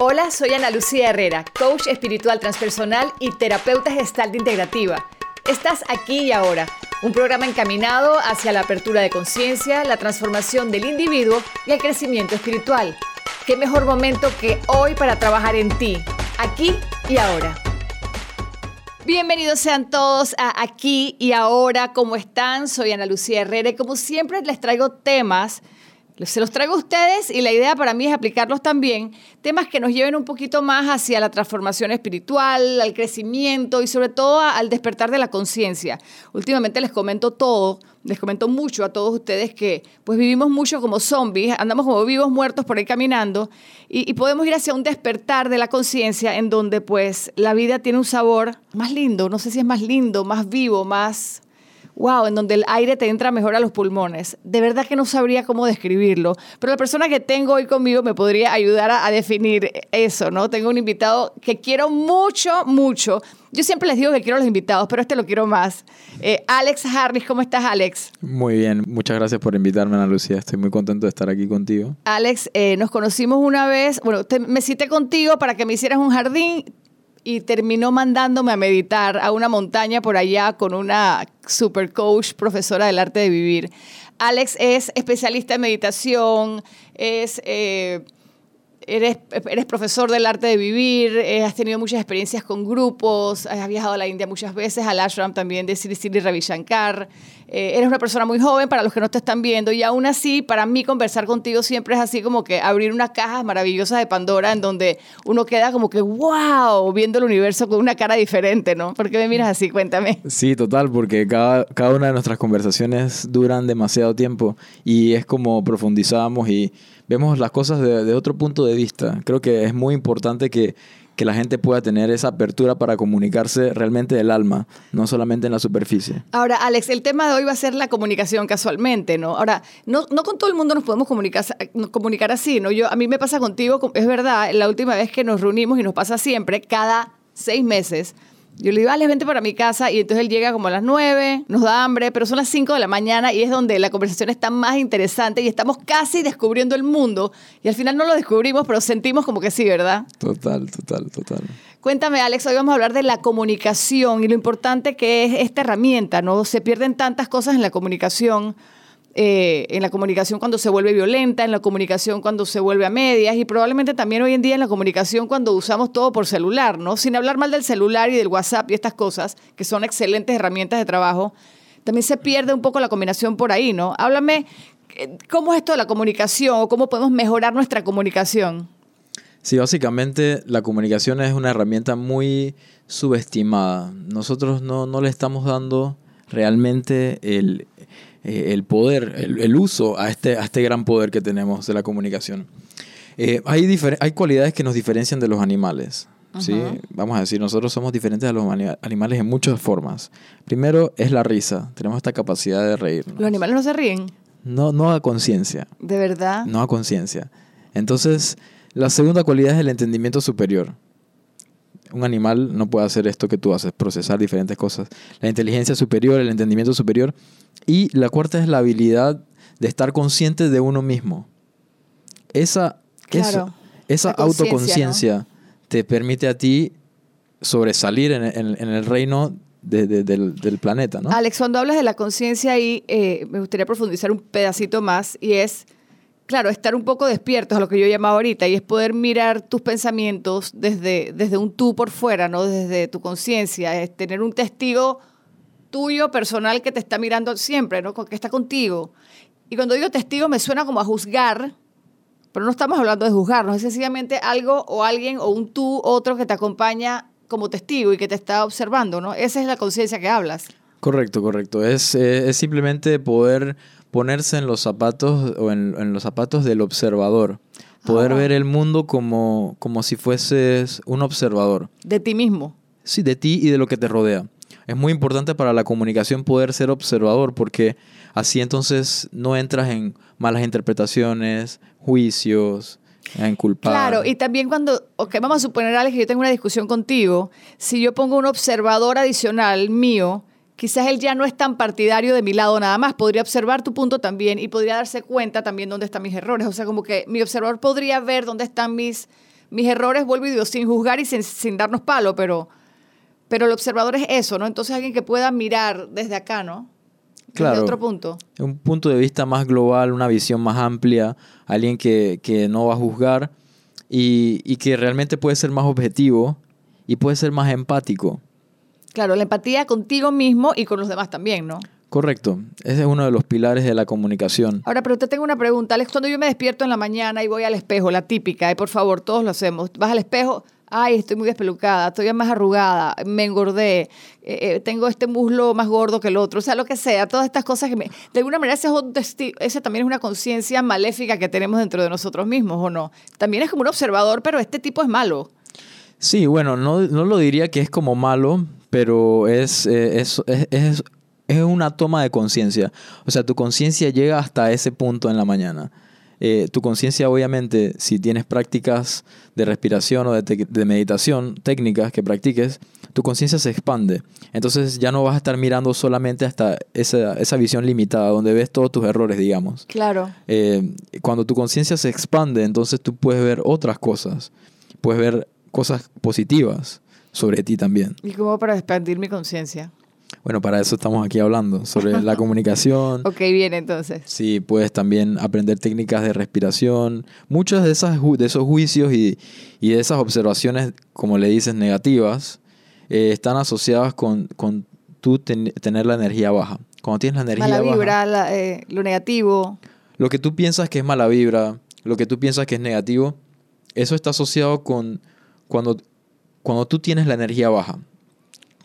Hola, soy Ana Lucía Herrera, coach espiritual transpersonal y terapeuta gestal integrativa. Estás aquí y ahora, un programa encaminado hacia la apertura de conciencia, la transformación del individuo y el crecimiento espiritual. ¿Qué mejor momento que hoy para trabajar en ti, aquí y ahora? Bienvenidos sean todos a Aquí y Ahora. ¿Cómo están? Soy Ana Lucía Herrera y como siempre les traigo temas se los traigo a ustedes y la idea para mí es aplicarlos también, temas que nos lleven un poquito más hacia la transformación espiritual, al crecimiento y sobre todo al despertar de la conciencia. Últimamente les comento todo, les comento mucho a todos ustedes que pues vivimos mucho como zombies, andamos como vivos muertos por ahí caminando y, y podemos ir hacia un despertar de la conciencia en donde pues la vida tiene un sabor más lindo, no sé si es más lindo, más vivo, más wow, en donde el aire te entra mejor a los pulmones. De verdad que no sabría cómo describirlo, pero la persona que tengo hoy conmigo me podría ayudar a, definir eso, ¿no? Tengo un invitado que quiero mucho, mucho. Yo siempre les digo que quiero a los invitados, pero este lo quiero más. Eh, Alex Harris, ¿cómo estás, Alex? Muy bien, muchas gracias por invitarme, Ana Lucía. Estoy muy contento de estar aquí contigo. Alex, eh, nos conocimos una vez, bueno, me cité contigo para que me hicieras un jardín y terminó mandándome a meditar a una montaña por allá con una super coach, profesora del arte de vivir. Alex es especialista en meditación, es... Eh, eres, eres, profesor del arte de vivir, eh, has tenido muchas experiencias con grupos, has viajado a la India muchas veces, al ashram también de Sri Sri Ravi Shankar. Eh, eres una persona muy joven para los que no te están viendo y aún así, para mí conversar contigo siempre es así como que abrir una caja maravillosa de Pandora en donde uno queda como que, wow, viendo el universo con una cara diferente, ¿no? ¿Por qué me miras así? Cuéntame. Sí, total, porque cada, cada una de nuestras conversaciones duran demasiado tiempo y es como profundizamos y vemos las cosas de, otro punto de vista. Creo que es muy importante que, la gente pueda tener esa apertura para comunicarse realmente del alma, no solamente en la superficie. Ahora, Alex, el tema de hoy va a ser la comunicación casualmente, ¿no? Ahora, no, no con todo el mundo nos podemos comunicar, comunicar así, ¿no? Yo, a mí me pasa contigo, es verdad, la última vez que nos reunimos y nos pasa siempre, cada seis meses, yo le digo, Alex, vente para mi casa. Y entonces él llega como a las 9, nos da hambre, pero son las 5 de la mañana y es donde la conversación está más interesante y estamos casi descubriendo el mundo. Y al final no lo descubrimos, pero sentimos como que sí, ¿verdad? Total, total, total. Cuéntame, Alex, hoy vamos a hablar de la comunicación y lo importante que es esta herramienta, ¿no? Se pierden tantas cosas en la comunicación eh, en la comunicación cuando se vuelve violenta, en la comunicación cuando se vuelve a medias y probablemente también hoy en día en la comunicación cuando usamos todo por celular, ¿no? Sin hablar mal del celular y del WhatsApp y estas cosas, que son excelentes herramientas de trabajo, también se pierde un poco la combinación por ahí, ¿no? Háblame, eh, ¿cómo es esto de la comunicación o cómo podemos mejorar nuestra comunicación? Sí, básicamente la comunicación es una herramienta muy subestimada. Nosotros no, no le estamos dando realmente el, eh, el poder, el, uso a este, a este gran poder que tenemos de la comunicación. Eh, hay, hay cualidades que nos diferencian de los animales. ¿sí? Vamos a decir, nosotros somos diferentes a los animales en muchas formas. Primero es la risa, tenemos esta capacidad de reírnos. ¿Los animales no se ríen? No, no a conciencia. ¿De verdad? No a conciencia. Entonces, la segunda cualidad es el entendimiento superior. Un animal no puede hacer esto que tú haces, procesar diferentes cosas. La inteligencia superior, el entendimiento superior. Y la cuarta es la habilidad de estar consciente de uno mismo. Esa, esa autoconciencia te permite a ti sobresalir en, el reino del, planeta, ¿no? Alex, cuando hablas de la conciencia ahí, eh, me gustaría profundizar un pedacito más y es claro, estar un poco despiertos a lo que yo llamaba ahorita y es poder mirar tus pensamientos desde, desde un tú por fuera, ¿no? Desde tu conciencia, es tener un testigo tuyo personal que te está mirando siempre, ¿no? Que está contigo. Y cuando digo testigo me suena como a juzgar, pero no estamos hablando de juzgarnos, es sencillamente algo o alguien o un tú, otro que te acompaña como testigo y que te está observando, ¿no? Esa es la conciencia que hablas. Correcto, correcto. Es, eh, es simplemente poder ponerse en los zapatos o en, los zapatos del observador. Poder ah. ver el mundo como, como si fueses un observador. De ti mismo. Sí, de ti y de lo que te rodea. Es muy importante para la comunicación poder ser observador porque así entonces no entras en malas interpretaciones, juicios, en culpar. Claro, y también cuando, ok, vamos a suponer, Alex, que yo tengo una discusión contigo, si yo pongo un observador adicional mío, quizás él ya no es tan partidario de mi lado nada más, podría observar tu punto también y podría darse cuenta también dónde están mis errores. O sea, como que mi observador podría ver dónde están mis mis errores, vuelvo y digo, sin juzgar y sin, sin darnos palo, pero, pero el observador es eso, ¿no? Entonces alguien que pueda mirar desde acá, ¿no? Desde Claro. otro punto. Un punto de vista más global, una visión más amplia, alguien que, que no va a juzgar y, y que realmente puede ser más objetivo y puede ser más empático. Claro, la empatía contigo mismo y con los demás también, ¿no? Correcto. Ese es uno de los pilares de la comunicación. Ahora, pero te tengo una pregunta, Alex. Cuando yo me despierto en la mañana y voy al espejo, la típica, y por favor, todos lo hacemos. Vas al espejo, ay, estoy muy despelucada, estoy más arrugada, me engordé, eh, eh, tengo este muslo más gordo que el otro, o sea, lo que sea, todas estas cosas que me... De alguna manera, ese, ese también es una conciencia maléfica que tenemos dentro de nosotros mismos, ¿o no? También es como un observador, pero este tipo es malo. Sí, bueno, no, no lo diría que es como malo, pero es, eh, es, es, es- es una toma de conciencia. O sea, tu conciencia llega hasta ese punto en la mañana. Eh, tu conciencia, obviamente, si tienes prácticas de respiración o de, meditación, técnicas que practiques, tu conciencia se expande. Entonces ya no vas a estar mirando solamente hasta esa, esa visión limitada, donde ves todos tus errores, digamos. Claro. Eh, cuando tu conciencia se expande, entonces tú puedes ver otras cosas. Puedes ver cosas positivas sobre ti también. ¿Y cómo para expandir mi conciencia? Bueno, para eso estamos aquí hablando, sobre la comunicación. Ok, bien, entonces. Sí, puedes también aprender técnicas de respiración. Muchos de, esas, de esos juicios y, y de esas observaciones, como le dices, negativas, eh, están asociadas con, con tú ten- tener la energía baja. Cuando tienes la energía Mala baja, vibra, la- eh, lo negativo. Lo que tú piensas que es mala vibra, lo que tú piensas que es negativo, eso está asociado con cuando, cuando tú tienes la energía baja.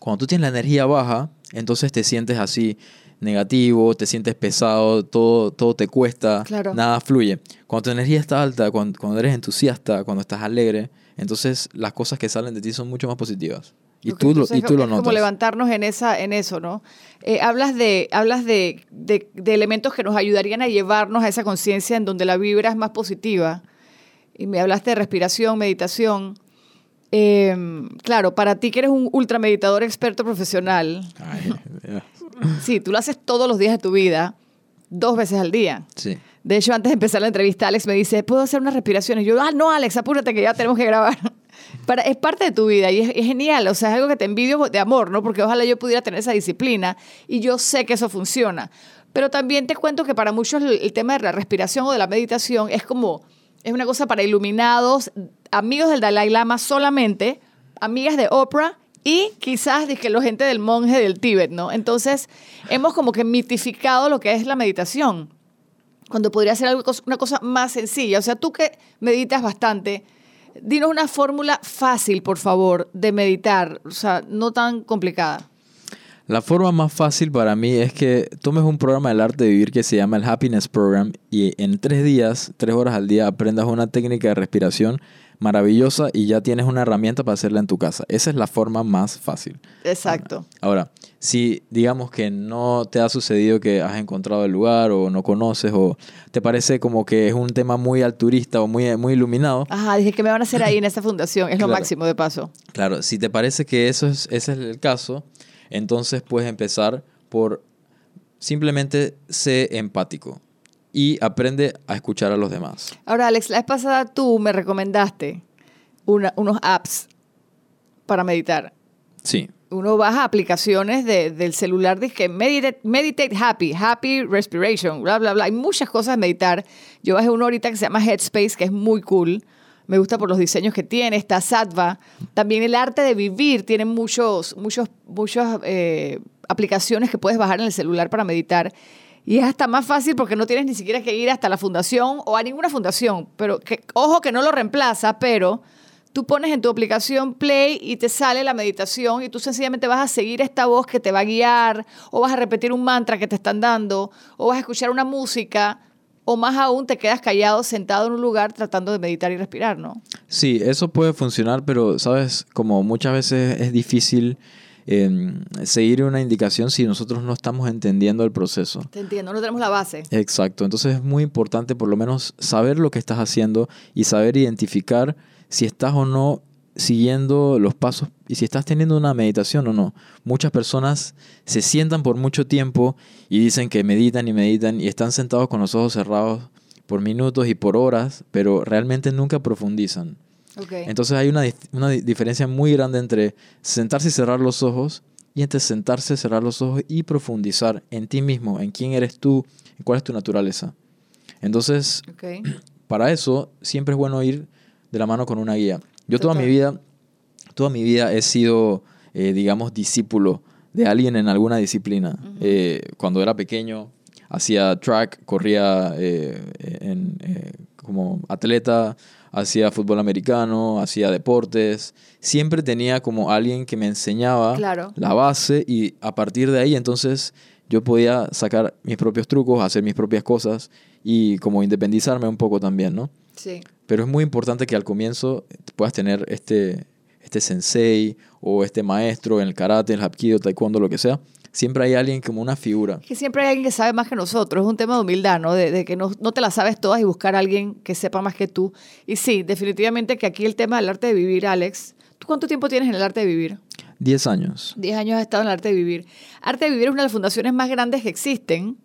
Cuando tú tienes la energía baja, entonces te sientes así negativo, te sientes pesado, todo, todo te cuesta, Claro. nada fluye. Cuando tu energía está alta, cuando, cuando eres entusiasta, cuando estás alegre, entonces las cosas que salen de ti son mucho más positivas. Y tú, lo, y tú lo es notas. como levantarnos en, esa, en eso, ¿no? Eh, hablas de, hablas de, de- de elementos que nos ayudarían a llevarnos a esa conciencia en donde la vibra es más positiva. Y me hablaste de respiración, meditación. Eh, claro, para ti que eres un ultrameditador experto profesional, Ay, sí, tú lo haces todos los días de tu vida, dos veces al día. sí. De hecho, antes de empezar la entrevista, Alex me dice, ¿puedo hacer unas respiraciones? Yo, ah, no, Alex, apúrate que ya tenemos que grabar. Para, es parte de tu vida y es, es genial, o sea, es algo que te envidio de amor, ¿no? Porque ojalá yo pudiera tener esa disciplina y yo sé que eso funciona. Pero también te cuento que para muchos el, el tema de la respiración o de la meditación es como, es una cosa para iluminados, amigos del Dalai Lama solamente, amigas de Oprah y quizás dije, la gente del monje del Tíbet, ¿no? Entonces, hemos como que mitificado lo que es la meditación cuando podría ser algo, una cosa más sencilla. O sea, tú que meditas bastante, dinos una fórmula fácil, por favor, de meditar, o sea, no tan complicada. La forma más fácil para mí es que tomes un programa del arte de vivir que se llama el Happiness Program y en tres días, tres horas al día, aprendas una técnica de respiración maravillosa y ya tienes una herramienta para hacerla en tu casa. Esa es la forma más fácil. Exacto. Ahora, si digamos que no te ha sucedido que has encontrado el lugar o no conoces o te parece como que es un tema muy alturista o muy, muy iluminado, Ajá, dije que me van a hacer ahí en esta fundación, es lo Claro. máximo de paso. Claro, si te parece que eso es, ese es el caso, entonces puedes empezar por simplemente ser empático y aprende a escuchar a los demás. Ahora, Alex, la vez pasada tú me recomendaste una- unos apps para meditar. Sí, Uno baja aplicaciones de- del celular, dice meditate, meditate Happy, Happy Respiration, bla, bla, bla. Hay muchas cosas de meditar. Yo bajé uno ahorita que se llama Headspace, que es muy cool. Me gusta por los diseños que tiene. Está Sattva. También el arte de vivir tiene muchos, muchos, muchas eh, aplicaciones que puedes bajar en el celular para meditar. Y es hasta más fácil porque no tienes ni siquiera que ir hasta la fundación o a ninguna fundación. Pero que, ojo que no lo reemplaza, pero tú pones en tu aplicación Play y te sale la meditación y tú sencillamente vas a seguir esta voz que te va a guiar o vas a repetir un mantra que te están dando o vas a escuchar una música o más aún te quedas callado sentado en un lugar tratando de meditar y respirar, ¿no? sí, eso puede funcionar, pero sabes, como muchas veces es difícil eh, seguir una indicación si nosotros no estamos entendiendo el proceso. Te entiendo, no tenemos la base. Exacto, entonces es muy importante por lo menos saber lo que estás haciendo y saber identificar si estás o no siguiendo los pasos y si estás teniendo una meditación o no. Muchas personas se sientan por mucho tiempo y dicen que meditan y meditan y están sentados con los ojos cerrados por minutos y por horas, pero realmente nunca profundizan. Entonces hay una, una di- diferencia muy grande entre sentarse y cerrar los ojos y entre sentarse, cerrar los ojos y profundizar en ti mismo, en quién eres tú, en cuál es tu naturaleza. Entonces, para eso siempre es bueno ir de la mano con una guía. Yo toda mi vida, toda mi vida he sido, eh, digamos, discípulo de alguien en alguna disciplina. Eh, cuando era pequeño hacía track, corría eh, en, eh, como atleta, hacía fútbol americano, hacía deportes. Siempre tenía como alguien que me enseñaba Claro. la base y a partir de ahí entonces yo podía sacar mis propios trucos, hacer mis propias cosas y como independizarme un poco también, ¿no? Sí. Pero es muy importante que al comienzo puedas tener este, este sensei o este maestro en el karate, en el hapkido, taekwondo, lo que sea. Siempre hay alguien como una figura. Que siempre hay alguien que sabe más que nosotros. Es un tema de humildad, ¿no? De, de que no, no te la sabes todas y buscar a alguien que sepa más que tú. Y sí, definitivamente que aquí el tema del arte de vivir, Alex. ¿Tú cuánto tiempo tienes en el arte de vivir? 10 años. 10 años has estado en el arte de vivir. Arte de vivir es una de las fundaciones más grandes que existen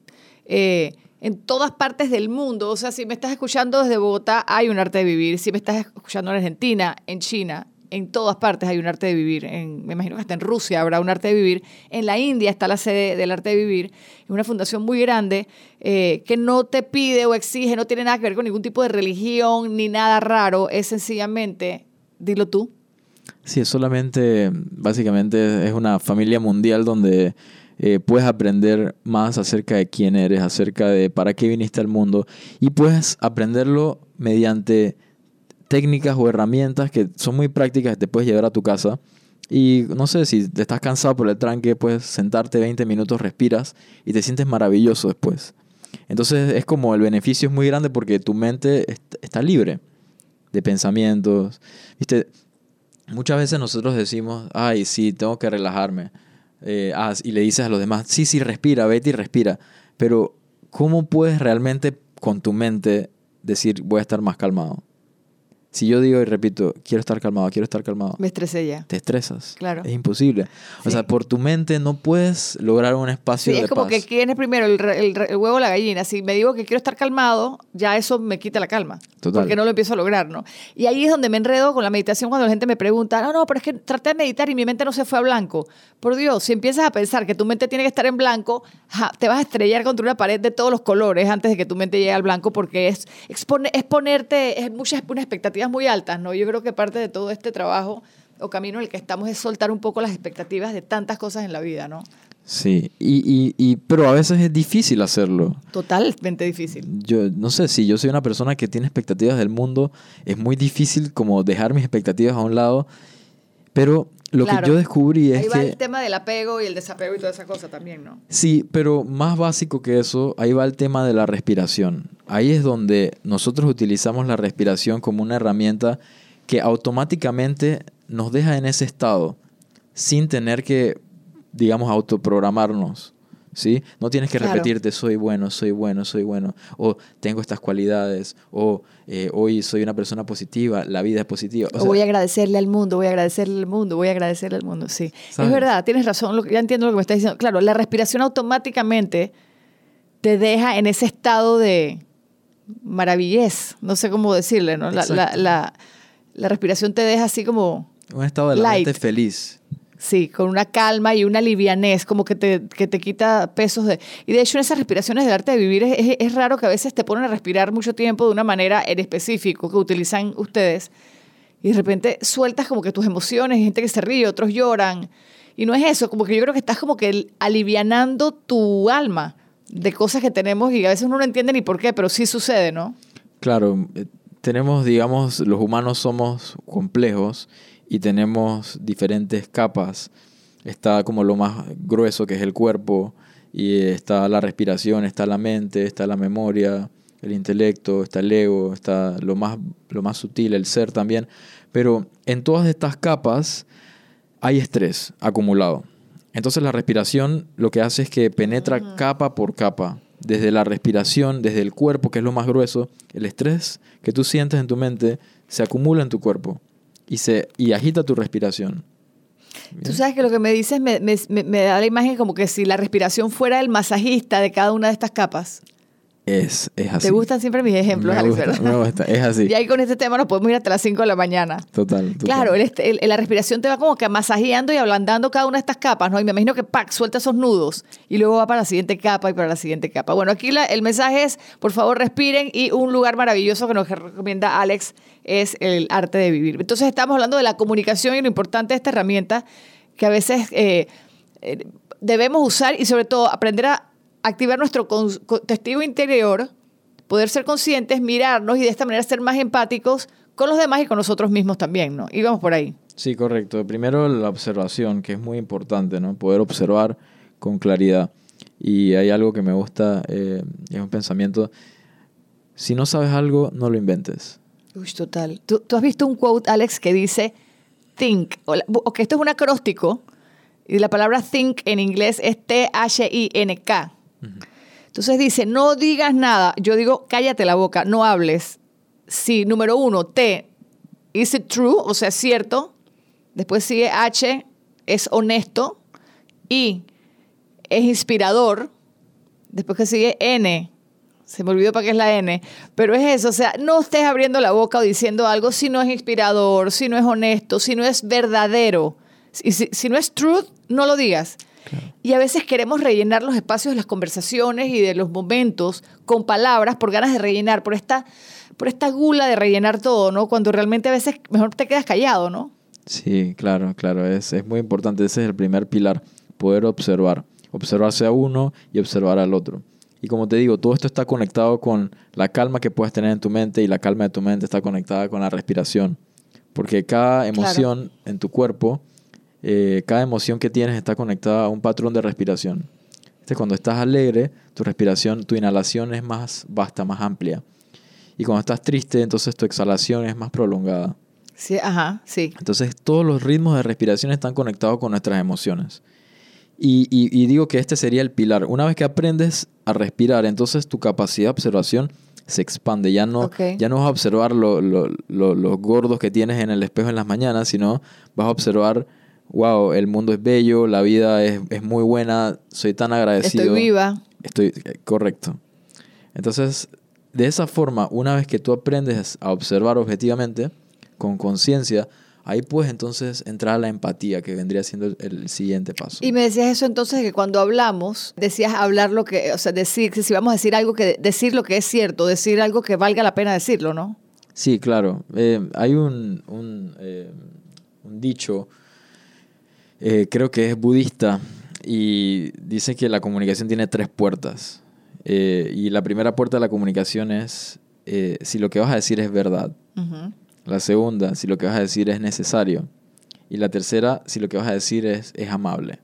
eh, en todas partes del mundo. O sea, si me estás escuchando desde Bogotá, hay un arte de vivir. Si me estás escuchando en Argentina, en China, en todas partes hay un arte de vivir. En, me imagino que hasta en Rusia habrá un arte de vivir. En la India está la sede del arte de vivir. Es una fundación muy grande eh, que no te pide o exige, no tiene nada que ver con ningún tipo de religión ni nada raro. Es sencillamente, dilo tú, Sí, es solamente, básicamente es una familia mundial donde eh, puedes aprender más acerca de quién eres, acerca de para qué viniste al mundo y puedes aprenderlo mediante técnicas o herramientas que son muy prácticas que te puedes llevar a tu casa. Y no sé, si te estás cansado por el tranque, puedes sentarte 20 minutos, respiras y te sientes maravilloso después. Entonces es como el beneficio es muy grande porque tu mente est- está libre de pensamientos. Viste, muchas veces nosotros decimos, ay, sí, tengo que relajarme. Eh, ah, y le dices a los demás, sí, sí, respira, vete y respira. Pero, ¿cómo puedes realmente con tu mente decir, voy a estar más calmado? Si yo digo y repito, quiero estar calmado, quiero estar calmado, me estresé ya. te estresas. Claro. Es imposible. O Sí. sea, por tu mente no puedes lograr un espacio Sí, de es como paz. que quién es primero, el, el el huevo o la gallina. Si me digo que quiero estar calmado, ya eso me quita la calma. Total. Porque no lo empiezo a lograr, ¿no? Y ahí es donde me enredo con la meditación cuando la gente me pregunta, no, no, pero es que traté de meditar y mi mente no se fue a blanco. Por Dios, si empiezas a pensar que tu mente tiene que estar en blanco, ja, te vas a estrellar contra una pared de todos los colores antes de que tu mente llegue al blanco porque es, expone- es ponerte, es muchas unas expectativas muy altas, ¿no? Yo creo que parte de todo este trabajo o camino en el que estamos es soltar un poco las expectativas de tantas cosas en la vida, ¿no? Sí, y, y, y, pero a veces es difícil hacerlo. Totalmente difícil. Yo no sé, si yo soy una persona que tiene expectativas del mundo, es muy difícil como dejar mis expectativas a un lado. Pero lo Claro. que yo descubrí es Ahí va que... el tema del apego y el desapego y toda esa cosa también, ¿no? Sí, pero más básico que eso, ahí va el tema de la respiración. Ahí es donde nosotros utilizamos la respiración como una herramienta que automáticamente nos deja en ese estado sin tener que, digamos, autoprogramarnos. ¿Sí? No tienes que Claro. repetirte, soy bueno, soy bueno, soy bueno, o tengo estas cualidades, o eh, hoy soy una persona positiva, la vida es positiva. O O sea, voy a agradecerle al mundo, voy a agradecerle al mundo, voy a agradecerle al mundo, sí. ¿Sabes? Es verdad, tienes razón, ya entiendo lo que me estás diciendo. Claro, la respiración automáticamente te deja en ese estado de maravillez, no sé cómo decirle, ¿no? La, la, la- la respiración te deja así como, un estado de la light. mente feliz. Sí, con una calma y una livianez, como que te, que te quita pesos de... Y de hecho en esas respiraciones del arte de vivir es, es- es raro que a veces te ponen a respirar mucho tiempo de una manera en específico que utilizan ustedes y de repente sueltas como que tus emociones, hay gente que se ríe, otros lloran. Y no es eso, como que yo creo que estás como que alivianando tu alma de cosas que tenemos y a veces uno no entiende ni por qué, pero sí sucede, ¿no? Claro, eh, tenemos, digamos, los humanos somos complejos y tenemos diferentes capas. Está como lo más grueso que es el cuerpo y está la respiración, está la mente, está la memoria, el intelecto, está el ego, está lo más, lo más sutil, el ser también. Pero en todas estas capas hay estrés acumulado. Entonces la respiración lo que hace es que penetra capa por capa. Desde la respiración, desde el cuerpo, que es lo más grueso, el estrés que tú sientes en tu mente se acumula en tu cuerpo y, se, y agita tu respiración. Tú sabes que lo que me dices me, me- me- me da la imagen como que si la respiración fuera el masajista de cada una de estas capas. Es, es así. Te gustan siempre mis ejemplos, me Alex, gusta, ¿verdad? me gusta, es así. Y ahí con este tema nos podemos ir hasta las 5 de la mañana. Total, total. Claro, el este- el- la respiración te va como que masajeando y ablandando cada una de estas capas, ¿no? Y me imagino que ¡pac! suelta esos nudos y luego va para la siguiente capa y para la siguiente capa. Bueno, aquí la- el mensaje es, por favor, respiren y un lugar maravilloso que nos recomienda Alex es el arte de vivir. Entonces estamos hablando de la comunicación y lo importante de esta herramienta que a veces eh, eh, debemos usar y sobre todo aprender a activar nuestro testigo interior poder ser conscientes, mirarnos y de esta manera ser más empáticos con los demás y con nosotros mismos también, ¿no? Y vamos por ahí. Sí, correcto. Primero la observación, que es muy importante, ¿no? Poder observar con claridad. Y hay algo que me gusta, eh, es un pensamiento, si no sabes algo, no lo inventes. Uy, total. ¿Tú, tú has visto un quote, Alex, que dice think, o que esto es un acróstico, y la palabra think en inglés es T-H-I-N-K. Entonces dice, no digas nada. Yo digo, cállate la boca, no hables. Si, número uno, T, is it true? O sea, es cierto. Después sigue H, es honesto. I, es inspirador. Después que sigue N, se me olvidó para qué es la N, pero es eso, o sea, no estés abriendo la boca o diciendo algo si no es inspirador, si no es honesto, si no es verdadero. Si, si- si no es truth, no lo digas. Y a veces queremos rellenar los espacios de las conversaciones y de los momentos con palabras por ganas de rellenar, por esta, por esta gula de rellenar todo, ¿no? Cuando realmente a veces mejor te quedas callado, ¿no? Sí, claro, claro, es, es muy importante. Ese es el primer pilar, poder observar. Observarse a uno y observar al otro. Y como te digo, todo esto está conectado con la calma que puedes tener en tu mente y la calma de tu mente está conectada con la respiración. Porque cada emoción en tu cuerpo, eh, cada emoción que tienes está conectada a un patrón de respiración. Este, cuando estás alegre, tu respiración, tu inhalación es más vasta, más amplia. Y cuando estás triste, entonces tu exhalación es más prolongada. Sí, ajá, sí. Entonces todos los ritmos de respiración están conectados con nuestras emociones. Y, y- y digo que este sería el pilar. Una vez que aprendes a respirar, entonces tu capacidad de observación se expande. Ya no, Ok. ya no vas a observar lo- lo- lo- los gordos que tienes en el espejo en las mañanas, sino vas a observar, wow, el mundo es bello, la vida es, es muy buena, soy tan agradecido. Estoy viva. Estoy eh, correcto. Entonces, de esa forma, una vez que tú aprendes a observar objetivamente, con conciencia, ahí puedes entonces entrar a la empatía, que vendría siendo el, el siguiente paso. Y me decías eso entonces que cuando hablamos, decías hablar lo que, o sea, decir, que si vamos a decir algo que, decir lo que es cierto, decir algo que valga la pena decirlo, ¿no? Sí, claro. Eh, hay un, un, eh, un dicho, eh, creo que es budista, y dice que la comunicación tiene tres puertas. Eh, y la primera puerta de la comunicación es eh, si lo que vas a decir es verdad. La segunda, si lo que vas a decir es necesario. Y la tercera, si lo que vas a decir es, es amable.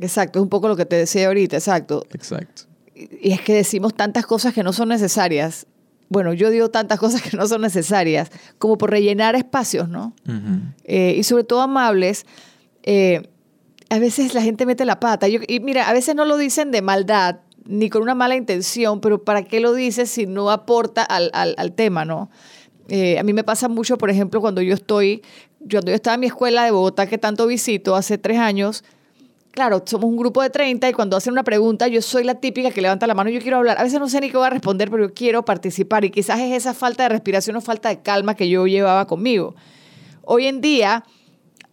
Exacto, es un poco lo que te decía ahorita, exacto. Exacto. Y es que decimos tantas cosas que no son necesarias. Bueno, yo digo tantas cosas que no son necesarias, como por rellenar espacios, ¿no? Eh, y sobre todo amables. Eh, a veces la gente mete la pata. Y mira, a veces no lo dicen de maldad, ni con una mala intención, pero ¿para qué lo dices si no aporta al, al- tema, no? Eh, a mí me pasa mucho, por ejemplo, cuando yo estoy, cuando yo estaba en mi escuela de Bogotá, que tanto visito hace tres años, claro, somos un grupo de 30 y cuando hacen una pregunta, yo soy la típica que levanta la mano, yo quiero hablar. A veces no sé ni qué voy a responder, pero yo quiero participar y quizás es esa falta de respiración o falta de calma que yo llevaba conmigo. Hoy en día,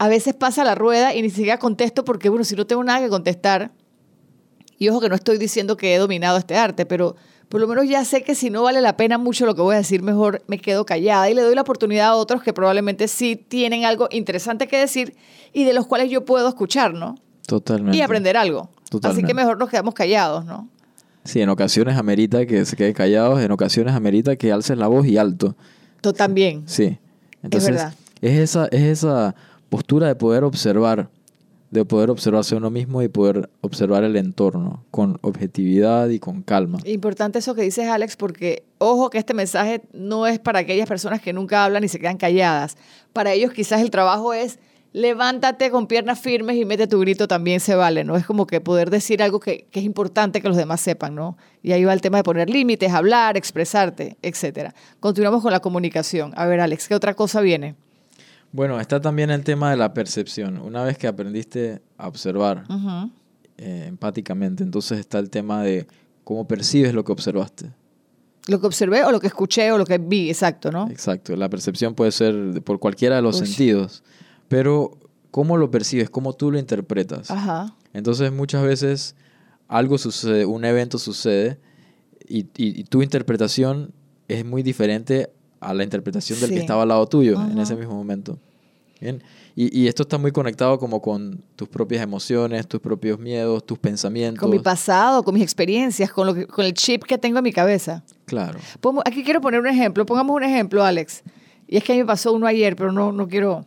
a veces pasa la rueda y ni siquiera contesto porque, bueno, si no tengo nada que contestar, y ojo que no estoy diciendo que he dominado este arte, pero por lo menos ya sé que si no vale la pena mucho lo que voy a decir, mejor me quedo callada y le doy la oportunidad a otros que probablemente sí tienen algo interesante que decir y de los cuales yo puedo escuchar, ¿no? Totalmente. Y aprender algo. Así Totalmente. que mejor nos quedamos callados, ¿no? Sí, en ocasiones amerita que se quede callados, en ocasiones amerita que alces la voz y alto. Tú también. Sí. Entonces, verdad. es esa, es esa postura de poder observar, de poder observarse uno mismo y poder observar el entorno con objetividad y con calma. Importante eso que dices, Alex, porque ojo que este mensaje no es para aquellas personas que nunca hablan y se quedan calladas. Para ellos quizás el trabajo es levántate con piernas firmes y mete tu grito también se vale, ¿no? Es como que poder decir algo que, que es importante que los demás sepan, ¿no? Y ahí va el tema de poner límites, hablar, expresarte, etcétera. Continuamos con la comunicación. A ver, Alex, ¿qué otra cosa viene? Bueno, está también el tema de la percepción. Una vez que aprendiste a observar eh, empáticamente, entonces está el tema de cómo percibes lo que observaste. Lo que observé o lo que escuché o lo que vi, exacto, ¿no? Exacto, la percepción puede ser por cualquiera de los Uy. sentidos, pero cómo lo percibes, cómo tú lo interpretas. Ajá. Entonces muchas veces algo sucede, un evento sucede y, y- y tu interpretación es muy diferente a la interpretación del Sí. que estaba al lado tuyo en ese mismo momento. Bien. Y, y esto está muy conectado como con tus propias emociones, tus propios miedos, tus pensamientos. Con mi pasado, con mis experiencias, con, lo que- con el chip que tengo en mi cabeza. Claro. Pongo- Aquí quiero poner un ejemplo. Pongamos un ejemplo, Alex. Y es que a mí me pasó uno ayer, pero no, no quiero.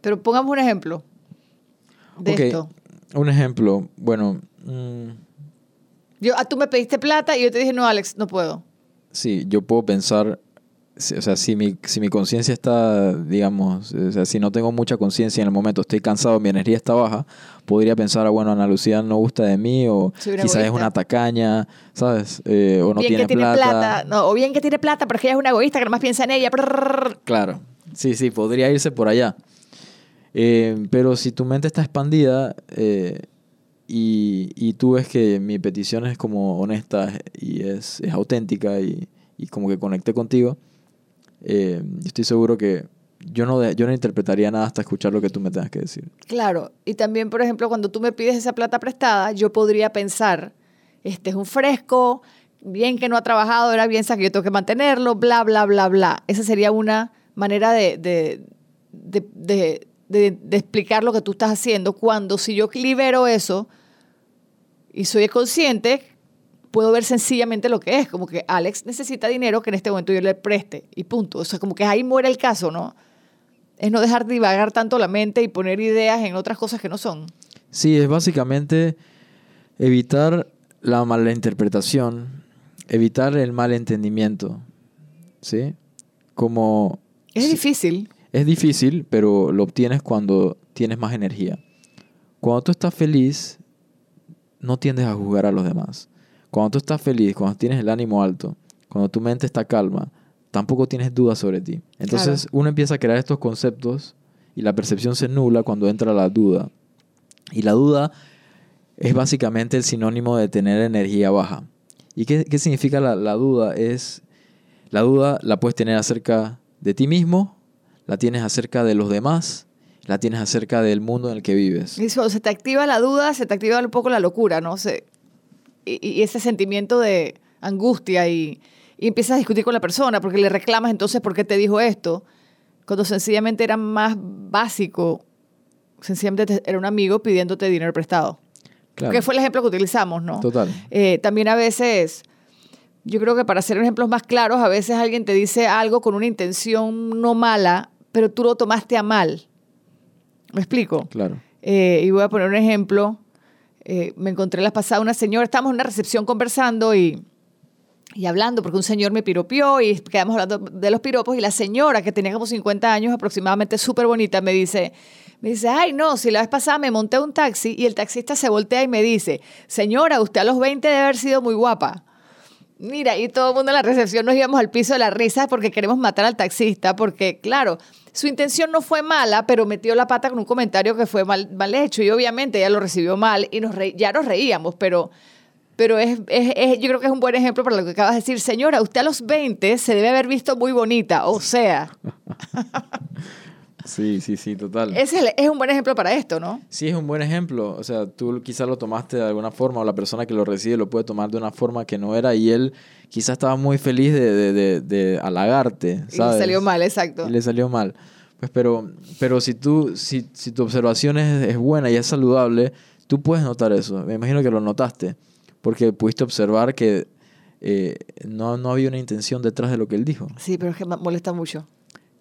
Pero pongamos un ejemplo de Ok, esto. Un ejemplo, bueno, mm, Yo, ah, tú me pediste plata y yo te dije, no, Alex, no puedo. sí, yo puedo pensar, o sea, si mi, si mi conciencia está, digamos, o sea, si no tengo mucha conciencia en el momento, estoy cansado, mi energía está baja, podría pensar, ah, bueno, Ana Lucía no gusta de mí, o quizás es una tacaña, ¿sabes? Eh, o no bien tiene, que tiene plata. plata. No, o bien que tiene plata, pero es que ella es una egoísta que nomás piensa en ella. Claro, sí, sí, podría irse por allá. Eh, pero si tu mente está expandida eh, y, y tú ves que mi petición es como honesta y es, es auténtica y, y como que conecté contigo, eh, estoy seguro que yo no, yo no interpretaría nada hasta escuchar lo que tú me tengas que decir. Claro. Y también, por ejemplo, cuando tú me pides esa plata prestada, yo podría pensar, este es un fresco, bien que no ha trabajado, era bien que yo tengo que mantenerlo, bla, bla, bla, bla. Esa sería una manera de, de- de- de explicar lo que tú estás haciendo. Cuando si yo libero eso y soy consciente, puedo ver sencillamente lo que es. Como que Alex necesita dinero que en este momento yo le preste. Y punto. O sea, como que ahí muere el caso, ¿no? Es no dejar divagar tanto la mente y poner ideas en otras cosas que no son. Sí, es básicamente evitar la malinterpretación, evitar el malentendimiento, ¿sí? Como... Es difícil. Es difícil, pero lo obtienes cuando tienes más energía. Cuando tú estás feliz, no tiendes a juzgar a los demás. Cuando tú estás feliz, cuando tienes el ánimo alto, cuando tu mente está calma, tampoco tienes dudas sobre ti. Entonces uno empieza a crear estos conceptos y la percepción se nula cuando entra la duda. Y la duda es básicamente el sinónimo de tener energía baja. ¿Y qué, qué significa la, la duda? Es la duda la puedes tener acerca de ti mismo, la tienes acerca de los demás, la tienes acerca del mundo en el que vives. Y cuando se te activa la duda, se te activa un poco la locura, ¿no? Se- y, y ese sentimiento de angustia y, y empiezas a discutir con la persona porque le reclamas entonces por qué te dijo esto, cuando sencillamente era más básico, sencillamente te- era un amigo pidiéndote dinero prestado. Claro. Que fue el ejemplo que utilizamos, ¿no? Total. Eh, también a veces, yo creo que para hacer ejemplos más claros, a veces alguien te dice algo con una intención no mala, pero tú lo tomaste a mal. ¿Me explico? Claro. Eh, y voy a poner un ejemplo. Eh, me encontré la pasada una señora, estábamos en una recepción conversando y, y hablando, porque un señor me piropió y quedamos hablando de los piropos y la señora, que tenía como 50 años aproximadamente, súper bonita, me dice, me dice, ay no, si la vez pasada me monté un taxi y el taxista se voltea y me dice, señora, usted a los 20 debe haber sido muy guapa. Mira, y todo el mundo en la recepción nos íbamos al piso de la risa porque queremos matar al taxista, porque claro, su intención no fue mala, pero metió la pata con un comentario que fue mal, mal hecho y obviamente ella lo recibió mal y nos ya nos reíamos, pero, pero es- es- yo creo que es un buen ejemplo para lo que acabas de decir. Señora, usted a los 20 se debe haber visto muy bonita, o sea, Sí, sí, sí, total. ese es, el- es un buen ejemplo para esto, ¿no? Sí, es un buen ejemplo. O sea, tú quizás lo tomaste de alguna forma o la persona que lo recibe lo puede tomar de una forma que no era y él quizás estaba muy feliz de, de, de, de halagarte, Y ¿sabes? le salió mal, exacto. Y le salió mal. Pues pero, pero si tú, si, si tu observación es, es buena y es saludable, tú puedes notar eso. Me imagino que lo notaste. Porque pudiste observar que eh, no, no había una intención detrás de lo que él dijo. Sí, pero es que me molesta mucho.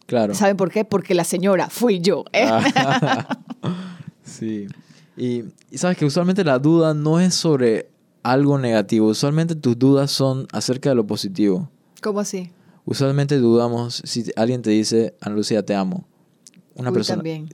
Claro. ¿Saben por qué? Porque la señora fui yo. ¿eh? Ah. sí. Y, y sabes que usualmente la duda no es sobre algo negativo. Usualmente tus dudas son acerca de lo positivo. ¿Cómo así? Usualmente dudamos si alguien te dice, Ana Lucía, te amo. Una Uy, persona. también.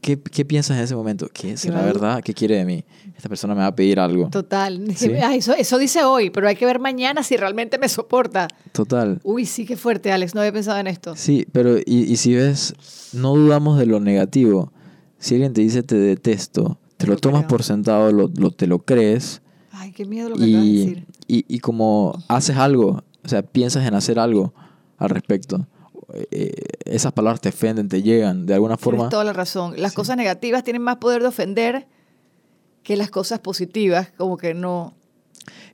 ¿Qué, qué piensas en ese momento? ¿Qué es la verdad? ¿Qué quiere de mí? Esta persona me va a pedir algo. Total. Sí. Ah, eso, eso dice hoy, pero hay que ver mañana si realmente me soporta. Total. Uy, sí, qué fuerte, Alex. No había pensado en esto. Sí, pero y, y si ves, no dudamos de lo negativo. Si alguien te dice te detesto, te Lo lo tomas creo. por sentado, lo, lo- te lo crees Ay, qué miedo lo que acabas de y, decir. y, y como haces algo o sea, piensas en hacer algo al respecto. Eh, esas palabras te ofenden, te llegan, de alguna forma. Tienes toda la razón. Las cosas negativas tienen más poder de ofender que las cosas positivas, como que no.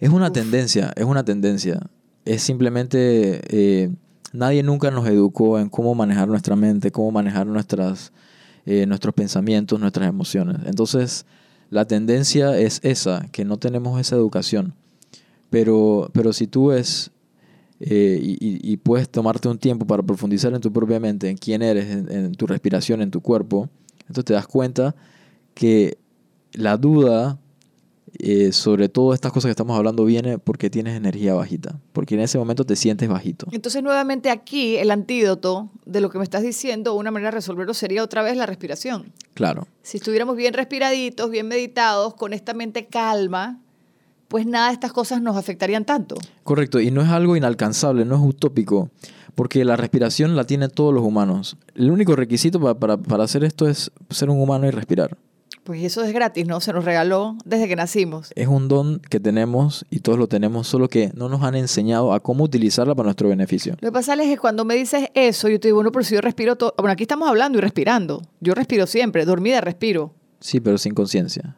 Es una tendencia, es una tendencia. Es simplemente, eh, nadie nunca nos educó en cómo manejar nuestra mente, cómo manejar nuestras, eh, nuestros pensamientos, nuestras emociones. Entonces, la tendencia es esa, que no tenemos esa educación. Pero, pero si tú ves eh, y, puedes tomarte un tiempo para profundizar en tu propia mente, en quién eres, en, tu respiración, en tu cuerpo, entonces te das cuenta que la duda eh, sobre todas estas cosas que estamos hablando viene porque tienes energía bajita, porque en ese momento te sientes bajito. Entonces nuevamente aquí el antídoto de lo que me estás diciendo, una manera de resolverlo sería otra vez la respiración. Claro. Si estuviéramos bien respiraditos, bien meditados, con esta mente calma, pues nada de estas cosas nos afectarían tanto. Correcto, y no es algo inalcanzable, no es utópico, porque la respiración la tienen todos los humanos. El único requisito para, para, hacer esto es ser un humano y respirar. Pues eso es gratis, ¿no? Se nos regaló desde que nacimos. Es un don que tenemos y todos lo tenemos, solo que no nos han enseñado a cómo utilizarla para nuestro beneficio. Lo que pasa es que cuando me dices eso, yo te digo, bueno, pero si yo respiro todo... Bueno, aquí estamos hablando y respirando. Yo respiro siempre, dormida respiro. Sí, pero sin conciencia.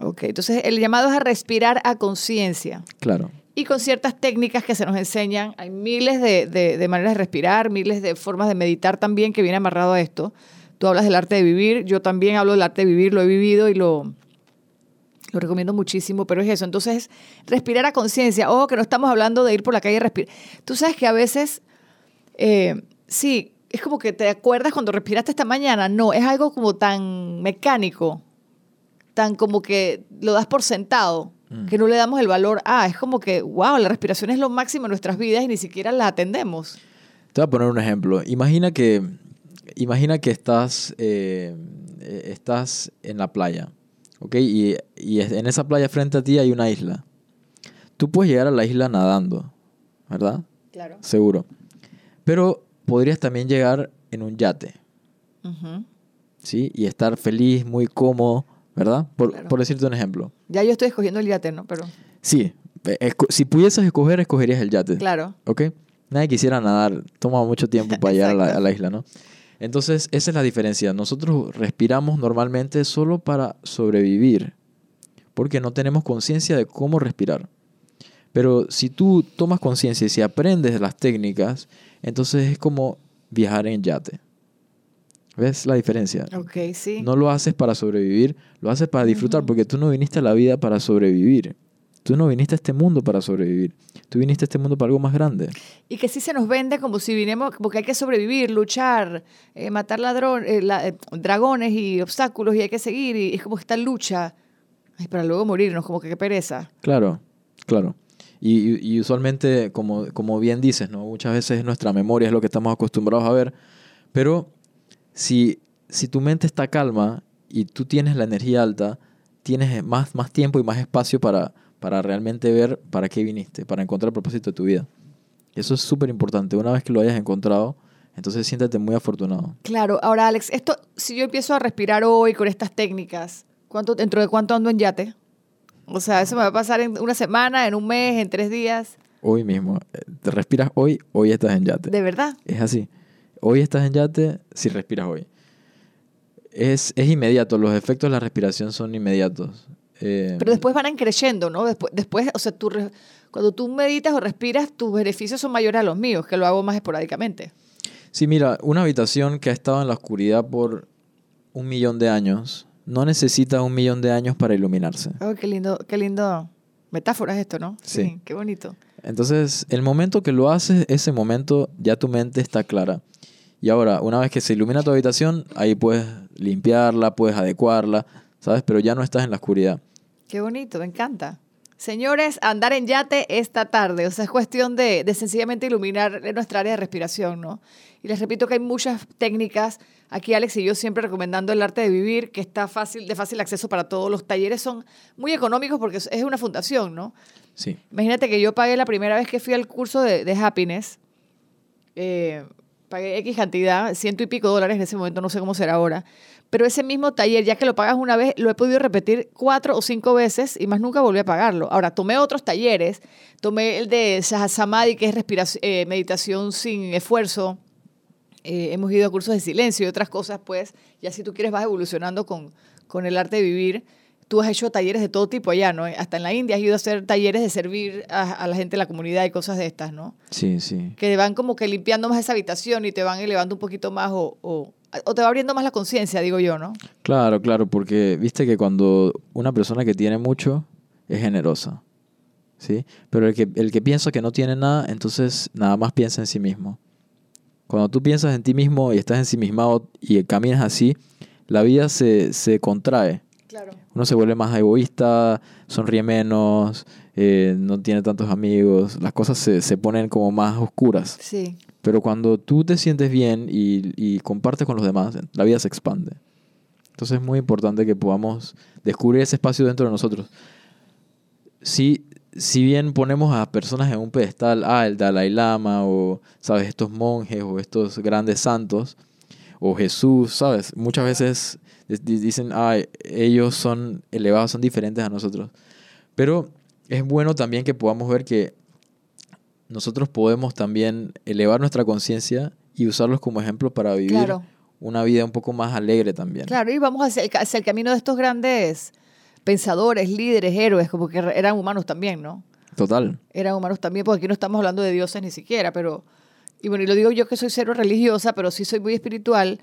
Ok, entonces el llamado es a respirar a conciencia. Claro. Y con ciertas técnicas que se nos enseñan, hay miles de, de, maneras de respirar, miles de formas de meditar también que viene amarrado a esto. Tú hablas del arte de vivir, yo también hablo del arte de vivir, lo he vivido y lo, lo recomiendo muchísimo, pero es eso. Entonces, respirar a conciencia. Ojo, que no estamos hablando de ir por la calle y respirar. Tú sabes que a veces, eh, sí, es como que te acuerdas cuando respiraste esta mañana. No, es algo como tan mecánico tan como que lo das por sentado, mm. que no le damos el valor a. Es como que, wow, la respiración es lo máximo en nuestras vidas y ni siquiera la atendemos. Te voy a poner un ejemplo. Imagina que, imagina que estás, eh, estás en la playa, ¿ok? Y, y en esa playa frente a ti hay una isla. Tú puedes llegar a la isla nadando, ¿verdad? Claro. Seguro. Pero podrías también llegar en un yate. ¿Sí? Y estar feliz, muy cómodo ¿verdad? Por, decirte un ejemplo. Ya yo estoy escogiendo el yate, ¿no? Pero... Sí, si pudieses escoger, escogerías el yate. Claro. ¿Ok? Nadie quisiera nadar, toma mucho tiempo para llegar a la, isla, ¿no? Entonces, esa es la diferencia. Nosotros respiramos normalmente solo para sobrevivir, porque no tenemos conciencia de cómo respirar. Pero si tú tomas conciencia y si aprendes las técnicas, entonces es como viajar en yate. ¿Ves la diferencia? Ok, sí. No lo haces para sobrevivir, lo haces para disfrutar, porque tú no viniste a la vida para sobrevivir. Tú no viniste a este mundo para sobrevivir. Tú viniste a este mundo para algo más grande. Y que sí se nos vende como si vinimos, porque hay que sobrevivir, luchar, eh, matar ladrones, eh, eh, dragones y obstáculos y hay que seguir. Y es como esta lucha ay, para luego morirnos, como que qué pereza. Claro, claro. Y, y, usualmente, como, como bien dices, ¿no? muchas veces nuestra memoria es lo que estamos acostumbrados a ver, pero si, si tu mente está calma y tú tienes la energía alta, tienes más, más tiempo y más espacio para, para realmente ver para qué viniste, para encontrar el propósito de tu vida. Eso es súper importante. Una vez que lo hayas encontrado, entonces siéntate muy afortunado. Claro. Ahora, Alex, esto, si yo empiezo a respirar hoy con estas técnicas, ¿cuánto, ¿dentro de cuánto ando en yate? O sea, eso me va a pasar en una semana, en un mes, en tres días. Hoy mismo. Eh, te respiras hoy, hoy estás en yate. ¿De verdad? Es así. Hoy estás en yate si respiras hoy. Es, es inmediato, los efectos de la respiración son inmediatos. Eh, Pero después van creciendo, ¿no? Después, después o sea, tú, cuando tú meditas o respiras, tus beneficios son mayores a los míos, que lo hago más esporádicamente. Sí, mira, una habitación que ha estado en la oscuridad por un millón de años, no necesita un millón de años para iluminarse. Oh, qué lindo, qué lindo metáfora es esto, ¿no? sí. Qué bonito. Entonces, el momento que lo haces, ese momento ya tu mente está clara. Y ahora, una vez que se ilumina tu habitación, ahí puedes limpiarla, puedes adecuarla, ¿sabes? Pero ya no estás en la oscuridad. Qué bonito, me encanta. Señores, andar en yate esta tarde, o sea, es cuestión de, de, sencillamente iluminar nuestra área de respiración, ¿no? Y les repito que hay muchas técnicas. Aquí Alex y yo siempre recomendando el arte de vivir, que está fácil, de fácil acceso para todos. Los talleres son muy económicos porque es una fundación, ¿no? Sí. Imagínate que yo pagué la primera vez que fui al curso de, de Happiness. Eh, pagué X cantidad, ciento y pico dólares en ese momento, no sé cómo será ahora. Pero ese mismo taller, ya que lo pagas una vez, lo he podido repetir cuatro o cinco veces y más nunca volví a pagarlo. Ahora, tomé otros talleres, tomé el de Sahasamadhi, que es respiración, eh, meditación sin esfuerzo. Eh, hemos ido a cursos de silencio y otras cosas, pues, ya si tú quieres vas evolucionando con, con el arte de vivir tú has hecho talleres de todo tipo allá, ¿no? Hasta en la India has ido a hacer talleres de servir a, la gente de la comunidad y cosas de estas, ¿no? Sí, sí. Que van como que limpiando más esa habitación y te van elevando un poquito más o, o, te va abriendo más la conciencia, digo yo, ¿no? Claro, claro, porque viste que cuando una persona que tiene mucho es generosa, ¿sí? Pero el que, el que piensa que no tiene nada, entonces nada más piensa en sí mismo. Cuando tú piensas en ti mismo y estás ensimismado y caminas así, la vida se, se contrae uno se vuelve más egoísta, sonríe menos, eh, no tiene tantos amigos, las cosas se, ponen como más oscuras. Sí. Pero cuando tú te sientes bien y, compartes con los demás, la vida se expande. Entonces es muy importante que podamos descubrir ese espacio dentro de nosotros. Si, si bien ponemos a personas en un pedestal, ah, el Dalai Lama o, ¿sabes? Estos monjes o estos grandes santos, o Jesús, ¿sabes? Muchas veces dicen, ah, ellos son elevados, son diferentes a nosotros. Pero es bueno también que podamos ver que nosotros podemos también elevar nuestra conciencia y usarlos como ejemplo para vivir una vida un poco más alegre también. Claro, y vamos hacia el, hacia el camino de estos grandes pensadores, líderes, héroes, como que eran humanos también, ¿no? Total. Eran humanos también, porque aquí no estamos hablando de dioses ni siquiera, pero, y bueno, y lo digo yo que soy cero religiosa, pero sí soy muy espiritual,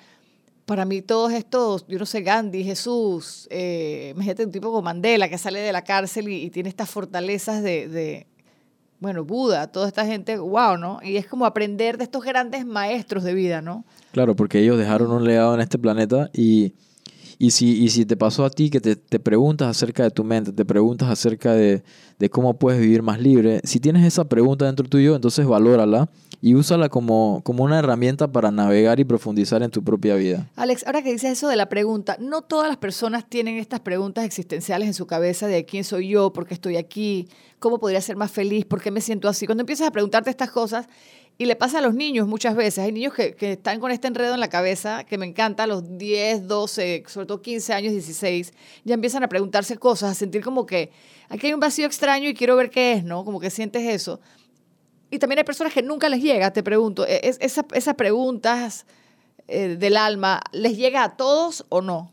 para mí todos estos, yo no sé, Gandhi, Jesús, eh, imagínate un tipo como Mandela que sale de la cárcel y, tiene estas fortalezas de, de, bueno, Buda, toda esta gente, wow, ¿no? Y es como aprender de estos grandes maestros de vida, ¿no? Claro, porque ellos dejaron un legado en este planeta y, y, si, y si te pasó a ti que te, te preguntas acerca de tu mente, te preguntas acerca de, de cómo puedes vivir más libre, si tienes esa pregunta dentro tuyo, entonces valórala y úsala como, como una herramienta para navegar y profundizar en tu propia vida. Alex, ahora que dices eso de la pregunta, no todas las personas tienen estas preguntas existenciales en su cabeza de quién soy yo, por qué estoy aquí, cómo podría ser más feliz, por qué me siento así. Cuando empiezas a preguntarte estas cosas, y le pasa a los niños muchas veces, hay niños que, que están con este enredo en la cabeza, que me encanta, a los 10, 12, sobre todo 15 años, 16, ya empiezan a preguntarse cosas, a sentir como que aquí hay un vacío extraño y quiero ver qué es, ¿no? Como que sientes eso. Y también hay personas que nunca les llega, te pregunto, e, es, esas preguntas eh, del alma, ¿les llega a todos o no?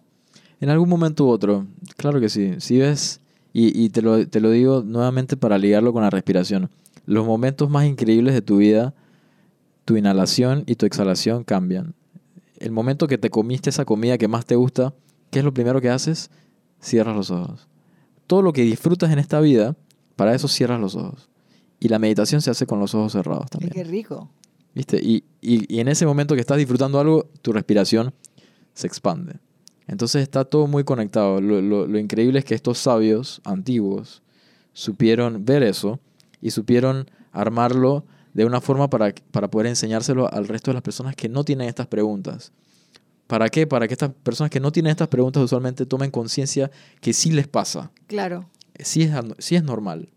En algún momento u otro, claro que sí. Si ves, y, y te, lo, te lo digo nuevamente para ligarlo con la respiración, los momentos más increíbles de tu vida, tu inhalación y tu exhalación cambian. El momento que te comiste esa comida que más te gusta, ¿qué es lo primero que haces? Cierras los ojos. Todo lo que disfrutas en esta vida, para eso cierras los ojos. Y la meditación se hace con los ojos cerrados también. Qué rico. ¿Viste? Y, y, en ese momento que estás disfrutando algo, tu respiración se expande. Entonces está todo muy conectado. Lo, lo, increíble es que estos sabios antiguos supieron ver eso y supieron armarlo de una forma para, para poder enseñárselo al resto de las personas que no tienen estas preguntas. ¿Para qué? Para que estas personas que no tienen estas preguntas usualmente tomen conciencia que sí les pasa. Claro. Sí es, sí es normal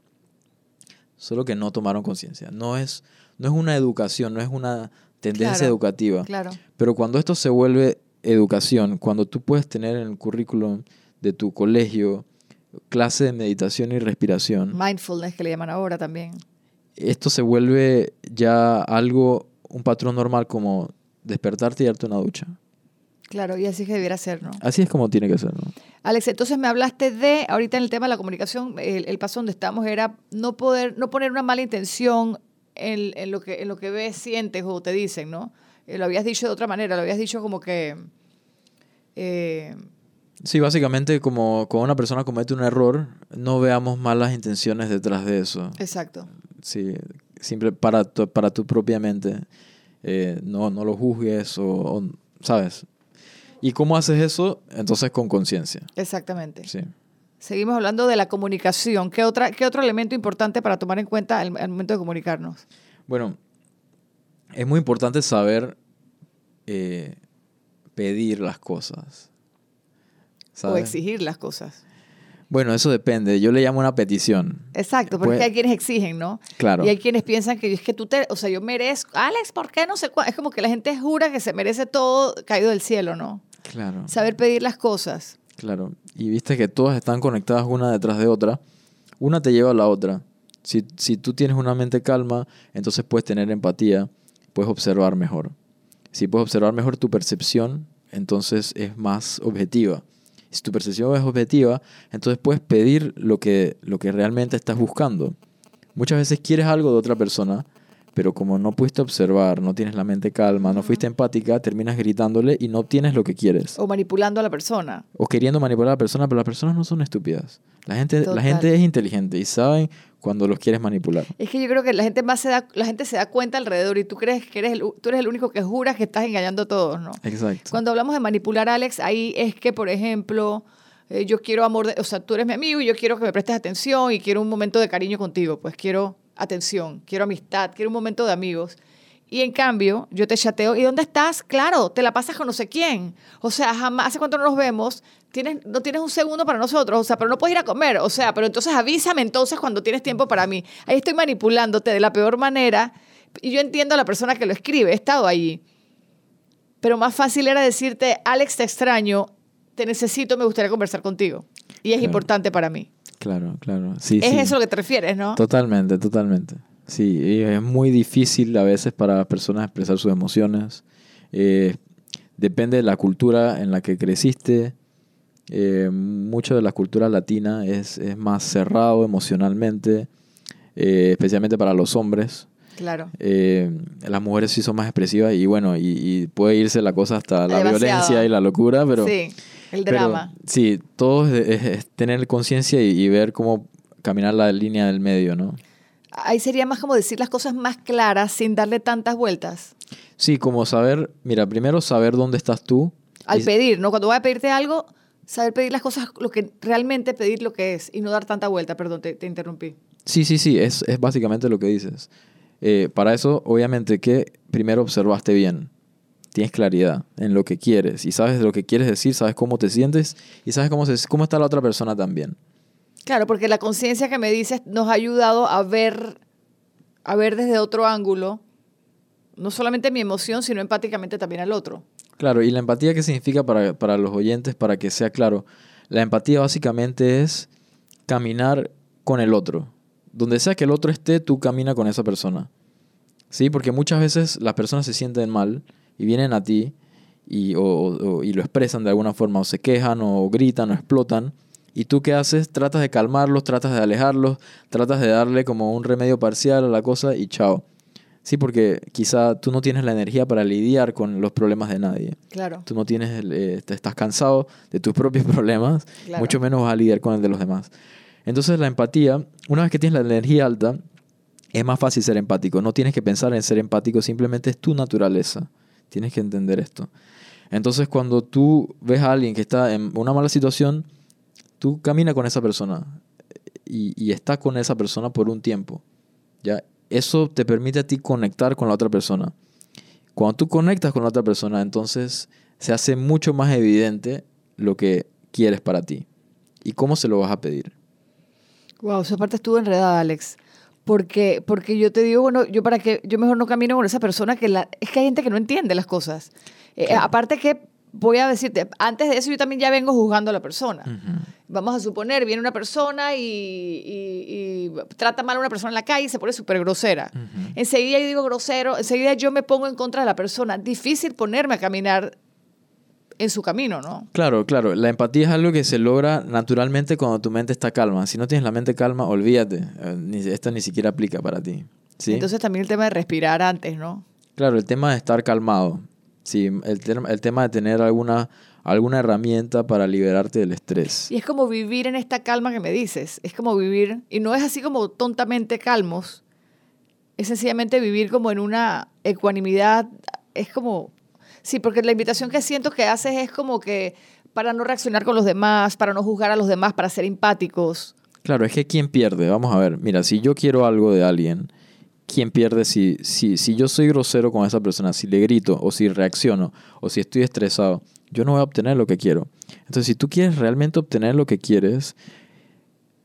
solo que no tomaron conciencia. No es, no es una educación, no es una tendencia educativa. Claro. Pero cuando esto se vuelve educación, cuando tú puedes tener en el currículum de tu colegio clase de meditación y respiración. Mindfulness que le llaman ahora también. Esto se vuelve ya algo, un patrón normal como despertarte y darte una ducha. Claro, y así es que debiera ser, ¿no? Así es como tiene que ser, ¿no? Alex, entonces me hablaste de, ahorita en el tema de la comunicación, el, paso donde estamos era no poder, no poner una mala intención en, lo, que, en lo que ves, sientes o te dicen, ¿no? Eh, lo habías dicho de otra manera, lo habías dicho como que... Eh, sí, básicamente como cuando una persona comete un error, no veamos malas intenciones detrás de eso. Exacto. Sí, siempre para tu, para tu propia mente. Eh, no, no lo juzgues o, ¿sabes? ¿Y cómo haces eso? Entonces con conciencia. Exactamente. Sí. Seguimos hablando de la comunicación. ¿Qué, otra, qué otro elemento importante para tomar en cuenta al, momento de comunicarnos? Bueno, es muy importante saber eh, pedir las cosas. O exigir las cosas. Bueno, eso depende. Yo le llamo una petición. Exacto, porque Pues- hay quienes exigen, ¿no? Claro. Y hay quienes piensan que es que tú te, o sea, yo merezco, Alex, ¿por qué no sé cuál? Es como que la gente jura que se merece todo caído del cielo, ¿no? Claro. Saber pedir las cosas. Claro. Y viste que todas están conectadas una detrás de otra. Una te lleva a la otra. Si, si tú tienes una mente calma, entonces puedes tener empatía, puedes observar mejor. Si puedes observar mejor tu percepción, entonces es más objetiva. Si tu percepción es objetiva, entonces puedes pedir lo que, lo que realmente estás buscando. Muchas veces quieres algo de otra persona, pero como no pudiste observar, no tienes la mente calma, no fuiste empática, terminas gritándole y no obtienes lo que quieres O manipulando a la persona. o queriendo manipular a la persona, pero las personas no son estúpidas. La gente, la gente es inteligente y saben cuando los quieres manipular. Es que yo creo que la gente más se da, la gente se da cuenta alrededor y tú crees que eres el, tú eres el único que juras que estás engañando a todos, ¿no? Exacto. Cuando hablamos de manipular, Alex, ahí es que, por ejemplo, eh, yo quiero amor, de- o sea, tú eres mi amigo y yo quiero que me prestes atención y quiero un momento de cariño contigo, pues quiero atención, quiero amistad, quiero un momento de amigos. Y en cambio, yo te chateo, ¿y dónde estás? Claro, te la pasas con no sé quién. O sea, jamás, ¿hace cuánto no nos vemos? Tienes, no tienes un segundo para nosotros, o sea, pero no puedes ir a comer, o sea, pero entonces avísame entonces cuando tienes tiempo para mí. Ahí estoy manipulándote de la peor manera y yo entiendo a la persona que lo escribe, he estado allí. Pero más fácil era decirte, Alex, te extraño, te necesito, me gustaría conversar contigo. Y es Claro. importante para mí. Claro, claro. Sí, es sí. eso a lo que te refieres, ¿no? Totalmente, totalmente. Sí, y es muy difícil a veces para las personas expresar sus emociones. Eh, depende de la cultura en la que creciste. Eh, mucho de la cultura latina es, es más cerrado emocionalmente, eh, especialmente para los hombres. Claro. Eh, las mujeres sí son más expresivas y bueno, y, y puede irse la cosa hasta la Demasiado. violencia y la locura, pero... sí, el pero, drama. sí, todo es, es- es tener conciencia y, y ver cómo caminar la línea del medio, ¿no? Ahí sería más como decir las cosas más claras sin darle tantas vueltas. Sí, como saber, mira, primero saber dónde estás tú. Al y- pedir, ¿no? Cuando voy a pedirte algo, saber pedir las cosas, lo que realmente pedir lo que es y no dar tanta vuelta. Perdón, te, te interrumpí. Sí, sí, sí, es, es básicamente lo que dices. Eh, para eso, obviamente que primero observaste bien. Tienes claridad en lo que quieres y sabes lo que quieres decir, sabes cómo te sientes y sabes cómo, se, cómo está la otra persona también. Claro, porque la conciencia que me dices nos ha ayudado a ver, a ver desde otro ángulo, no solamente mi emoción, sino empáticamente también al otro. Claro, y la empatía, ¿qué significa para, para los oyentes? Para que sea claro, la empatía básicamente es caminar con el otro. Donde sea que el otro esté, tú camina con esa persona. ¿Sí? Porque muchas veces las personas se sienten mal y vienen a ti y, o- y lo expresan de alguna forma, o se quejan, o gritan, o explotan. ¿Y tú qué haces? Tratas de calmarlos, tratas de alejarlos, tratas de darle como un remedio parcial a la cosa y chao. Sí, porque quizá tú no tienes la energía para lidiar con los problemas de nadie. Claro. Tú no tienes, el, eh, te estás cansado de tus propios problemas, Claro. mucho menos vas a lidiar con el de los demás. Entonces la empatía, una vez que tienes la energía alta, es más fácil ser empático. No tienes que pensar en ser empático, simplemente es tu naturaleza. Tienes que entender esto. Entonces cuando tú ves a alguien que está en una mala situación, tú camina con esa persona y, y está con esa persona por un tiempo. ¿ya? Eso te permite a ti conectar con la otra persona. Cuando tú conectas con la otra persona, entonces se hace mucho más evidente lo que quieres para ti y cómo se lo vas a pedir. Wow, esa parte estuvo enredada, Alex. Porque, porque yo te digo, bueno, yo para que yo mejor no camino con esa persona que la, es que hay gente que no entiende las cosas. Eh, aparte que voy a decirte, antes de eso yo también ya vengo juzgando a la persona. Vamos a suponer, viene una persona y, y- y trata mal a una persona en la calle y se pone súper grosera. Enseguida yo digo grosero, enseguida yo me pongo en contra de la persona. Difícil ponerme a caminar en su camino, ¿no? Claro, claro. La empatía es algo que se logra naturalmente cuando tu mente está calma. Si no tienes la mente calma, olvídate. Eh, ni- esto ni siquiera aplica para ti. ¿sí? Entonces también el tema de respirar antes, ¿no? Claro, el tema de estar calmado. Sí, el, ter- el tema de tener alguna, alguna herramienta para liberarte del estrés. Y es como vivir en esta calma que me dices. Es como vivir, y no es así como tontamente calmos, es sencillamente vivir como en una ecuanimidad. Es como, sí, porque la invitación que siento que haces es como que para no reaccionar con los demás, para no juzgar a los demás, para ser empáticos. Claro, es que ¿quién pierde? Vamos a ver, mira, si yo quiero algo de alguien, ¿quién pierde si, si, si yo soy grosero con esa persona, si le grito o si reacciono o si estoy estresado? Yo no voy a obtener lo que quiero. Entonces, si tú quieres realmente obtener lo que quieres,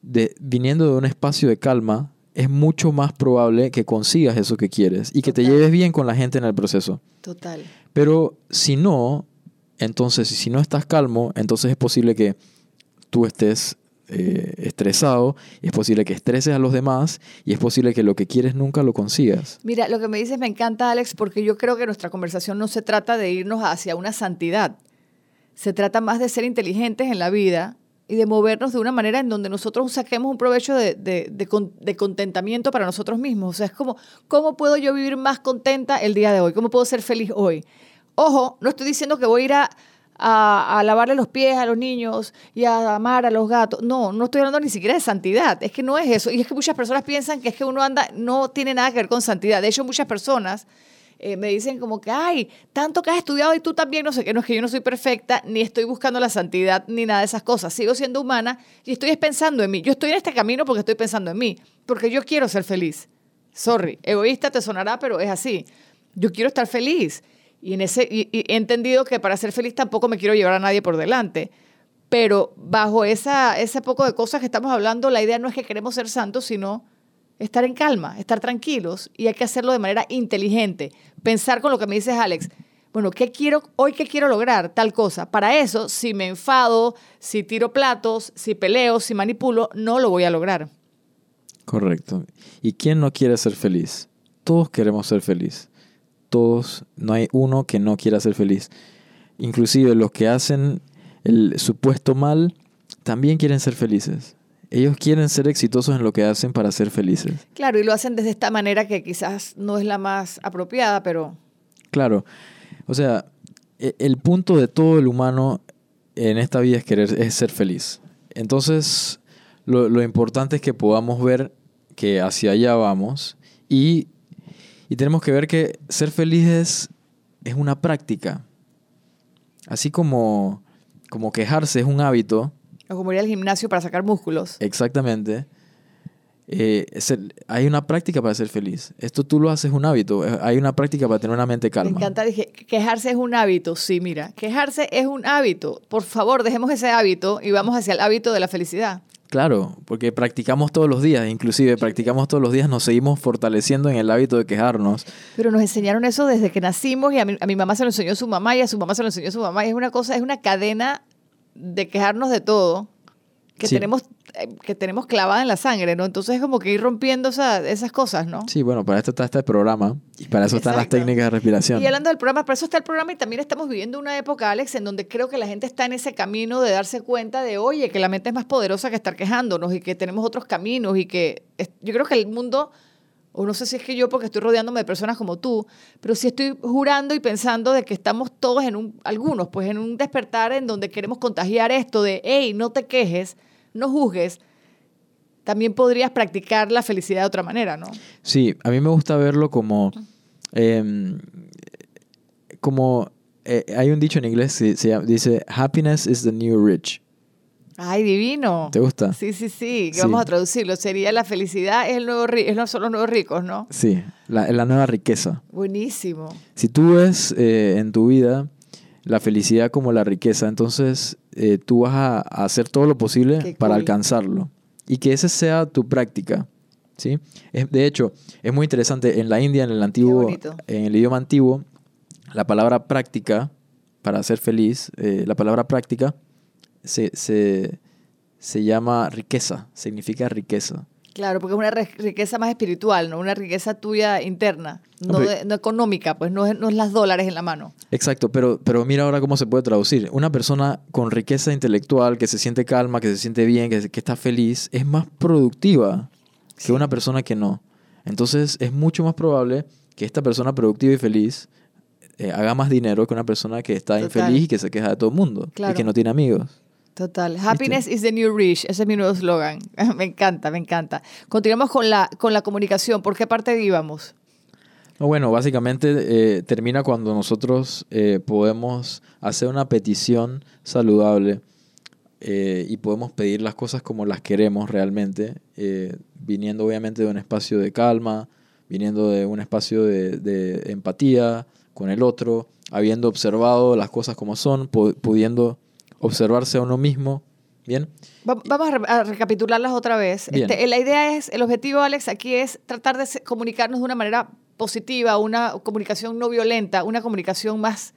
de, viniendo de un espacio de calma, es mucho más probable que consigas eso que quieres y que te lleves bien con la gente en el proceso. Total. Pero si no, entonces, si no estás calmo, entonces es posible que tú estés eh, estresado, es posible que estreses a los demás y es posible que lo que quieres nunca lo consigas. Mira, lo que me dices me encanta, Alex, porque yo creo que nuestra conversación no se trata de irnos hacia una santidad. Se trata más de ser inteligentes en la vida y de movernos de una manera en donde nosotros saquemos un provecho de, de- de de contentamiento para nosotros mismos. O sea, es como, ¿cómo puedo yo vivir más contenta el día de hoy? ¿Cómo puedo ser feliz hoy? Ojo, no estoy diciendo que voy a ir a, a, a lavarle los pies a los niños y a amar a los gatos. No, no estoy hablando ni siquiera de santidad. Es que no es eso. Y es que muchas personas piensan que es que uno anda, no tiene nada que ver con santidad. De hecho, muchas personas eh, me dicen como que, ay, tanto que has estudiado y tú también, no sé qué, no es que yo no soy perfecta, ni estoy buscando la santidad, ni nada de esas cosas. Sigo siendo humana y estoy es pensando en mí. Yo estoy en este camino porque estoy pensando en mí, porque yo quiero ser feliz. Sorry, egoísta te sonará, pero es así. Yo quiero estar feliz. Y, en ese, he entendido que para ser feliz tampoco me quiero llevar a nadie por delante. Pero bajo esa, ese poco de cosas que estamos hablando, la idea no es que queremos ser santos, sino estar en calma, estar tranquilos y hay que hacerlo de manera inteligente. Pensar con lo que me dices, Alex. Bueno, ¿qué quiero hoy qué quiero lograr? Tal cosa. Para eso, si me enfado, si tiro platos, si peleo, si manipulo, no lo voy a lograr. Correcto. ¿Y quién no quiere ser feliz? Todos queremos ser feliz. Todos, no hay uno que no quiera ser feliz. Inclusive los que hacen el supuesto mal también quieren ser felices. Ellos quieren ser exitosos en lo que hacen para ser felices. Claro, y lo hacen desde esta manera que quizás no es la más apropiada, pero Claro. O sea, e- el punto de todo el humano en esta vida es querer, es ser feliz. Entonces, lo, lo importante es que podamos ver que hacia allá vamos y, y tenemos que ver que ser felices es una práctica. Así como, como quejarse es un hábito, o como ir al gimnasio para sacar músculos. exactamente, eh, el- hay una práctica para ser feliz. Esto tú lo haces un hábito, eh, hay una práctica para tener una mente calma. Me encanta, dije, quejarse es un hábito. Sí, mira, quejarse es un hábito. Por favor, dejemos ese hábito y vamos hacia el hábito de la felicidad. Claro, porque practicamos todos los días, inclusive practicamos todos los días, nos seguimos fortaleciendo en el hábito de quejarnos. Pero nos enseñaron eso desde que nacimos y a mi, a mi mamá se lo enseñó su mamá y a su mamá se lo enseñó su mamá. Y es una cosa, es una cadena de quejarnos de todo que, Sí. tenemos, eh, que tenemos clavada en la sangre, ¿no? Entonces es como que ir rompiendo esa- esas cosas, ¿no? Sí, bueno, para esto está este programa y para eso están las técnicas de respiración. Y hablando del programa, por eso está el programa y también estamos viviendo una época, Alex, en donde creo que la gente está en ese camino de darse cuenta de, oye, que la mente es más poderosa que estar quejándonos y que tenemos otros caminos y que yo creo que el mundo, o no sé si es que yo porque estoy rodeándome de personas como tú, pero sí estoy jurando y pensando de que estamos todos en un, algunos, pues en un despertar en donde queremos contagiar esto de, hey, no te quejes, no juzgues. También podrías practicar la felicidad de otra manera, ¿no? Sí, a mí me gusta verlo como... em, como eh, hay un dicho en inglés que se dice, happiness is the new rich. Ay, divino. ¿Te gusta? Sí, sí, sí, que Sí. vamos a traducirlo. Sería la felicidad es el nuevo es los- son los nuevos ricos, ¿no? Sí, la, la nueva riqueza. Buenísimo. Si tú ves eh, en tu vida la felicidad como la riqueza, entonces eh, tú vas a, a hacer todo lo posible Qué para cool. alcanzarlo. Y que esa sea tu práctica. ¿sí? Es, de hecho, es muy interesante. En la India, en el antiguo, en el idioma antiguo, la palabra práctica, para ser feliz, eh, la palabra práctica se, se, se llama riqueza, significa riqueza. Claro, porque es una riqueza más espiritual, ¿no? Una riqueza tuya interna, no, de- no económica, pues no es, no es las dólares en la mano. Exacto, pero, pero mira ahora cómo se puede traducir. Una persona con riqueza intelectual, que se siente calma, que se siente bien, que, que está feliz, es más productiva que una persona que no. Entonces es mucho más probable que esta persona productiva y feliz eh, haga más dinero que una persona que está Total. infeliz y que se queja de todo el mundo Claro. y que no tiene amigos. Total. Happiness is the new rich. Ese es mi nuevo eslogan. me encanta, me encanta. Continuamos con la, con la comunicación. ¿Por qué parte íbamos? No, Bueno, básicamente eh, termina cuando nosotros eh, podemos hacer una petición saludable eh, y podemos pedir las cosas como las queremos realmente, viniendo obviamente de un espacio de calma, viniendo de un espacio de, de empatía con el otro, habiendo observado las cosas como son, pu- pudiendo observarse a uno mismo Bien. Va- Vamos a, re- a recapitularlas otra vez. Este, la idea es, el objetivo, Alex, aquí es tratar de comunicarnos de una manera positiva, una comunicación no violenta, una comunicación más,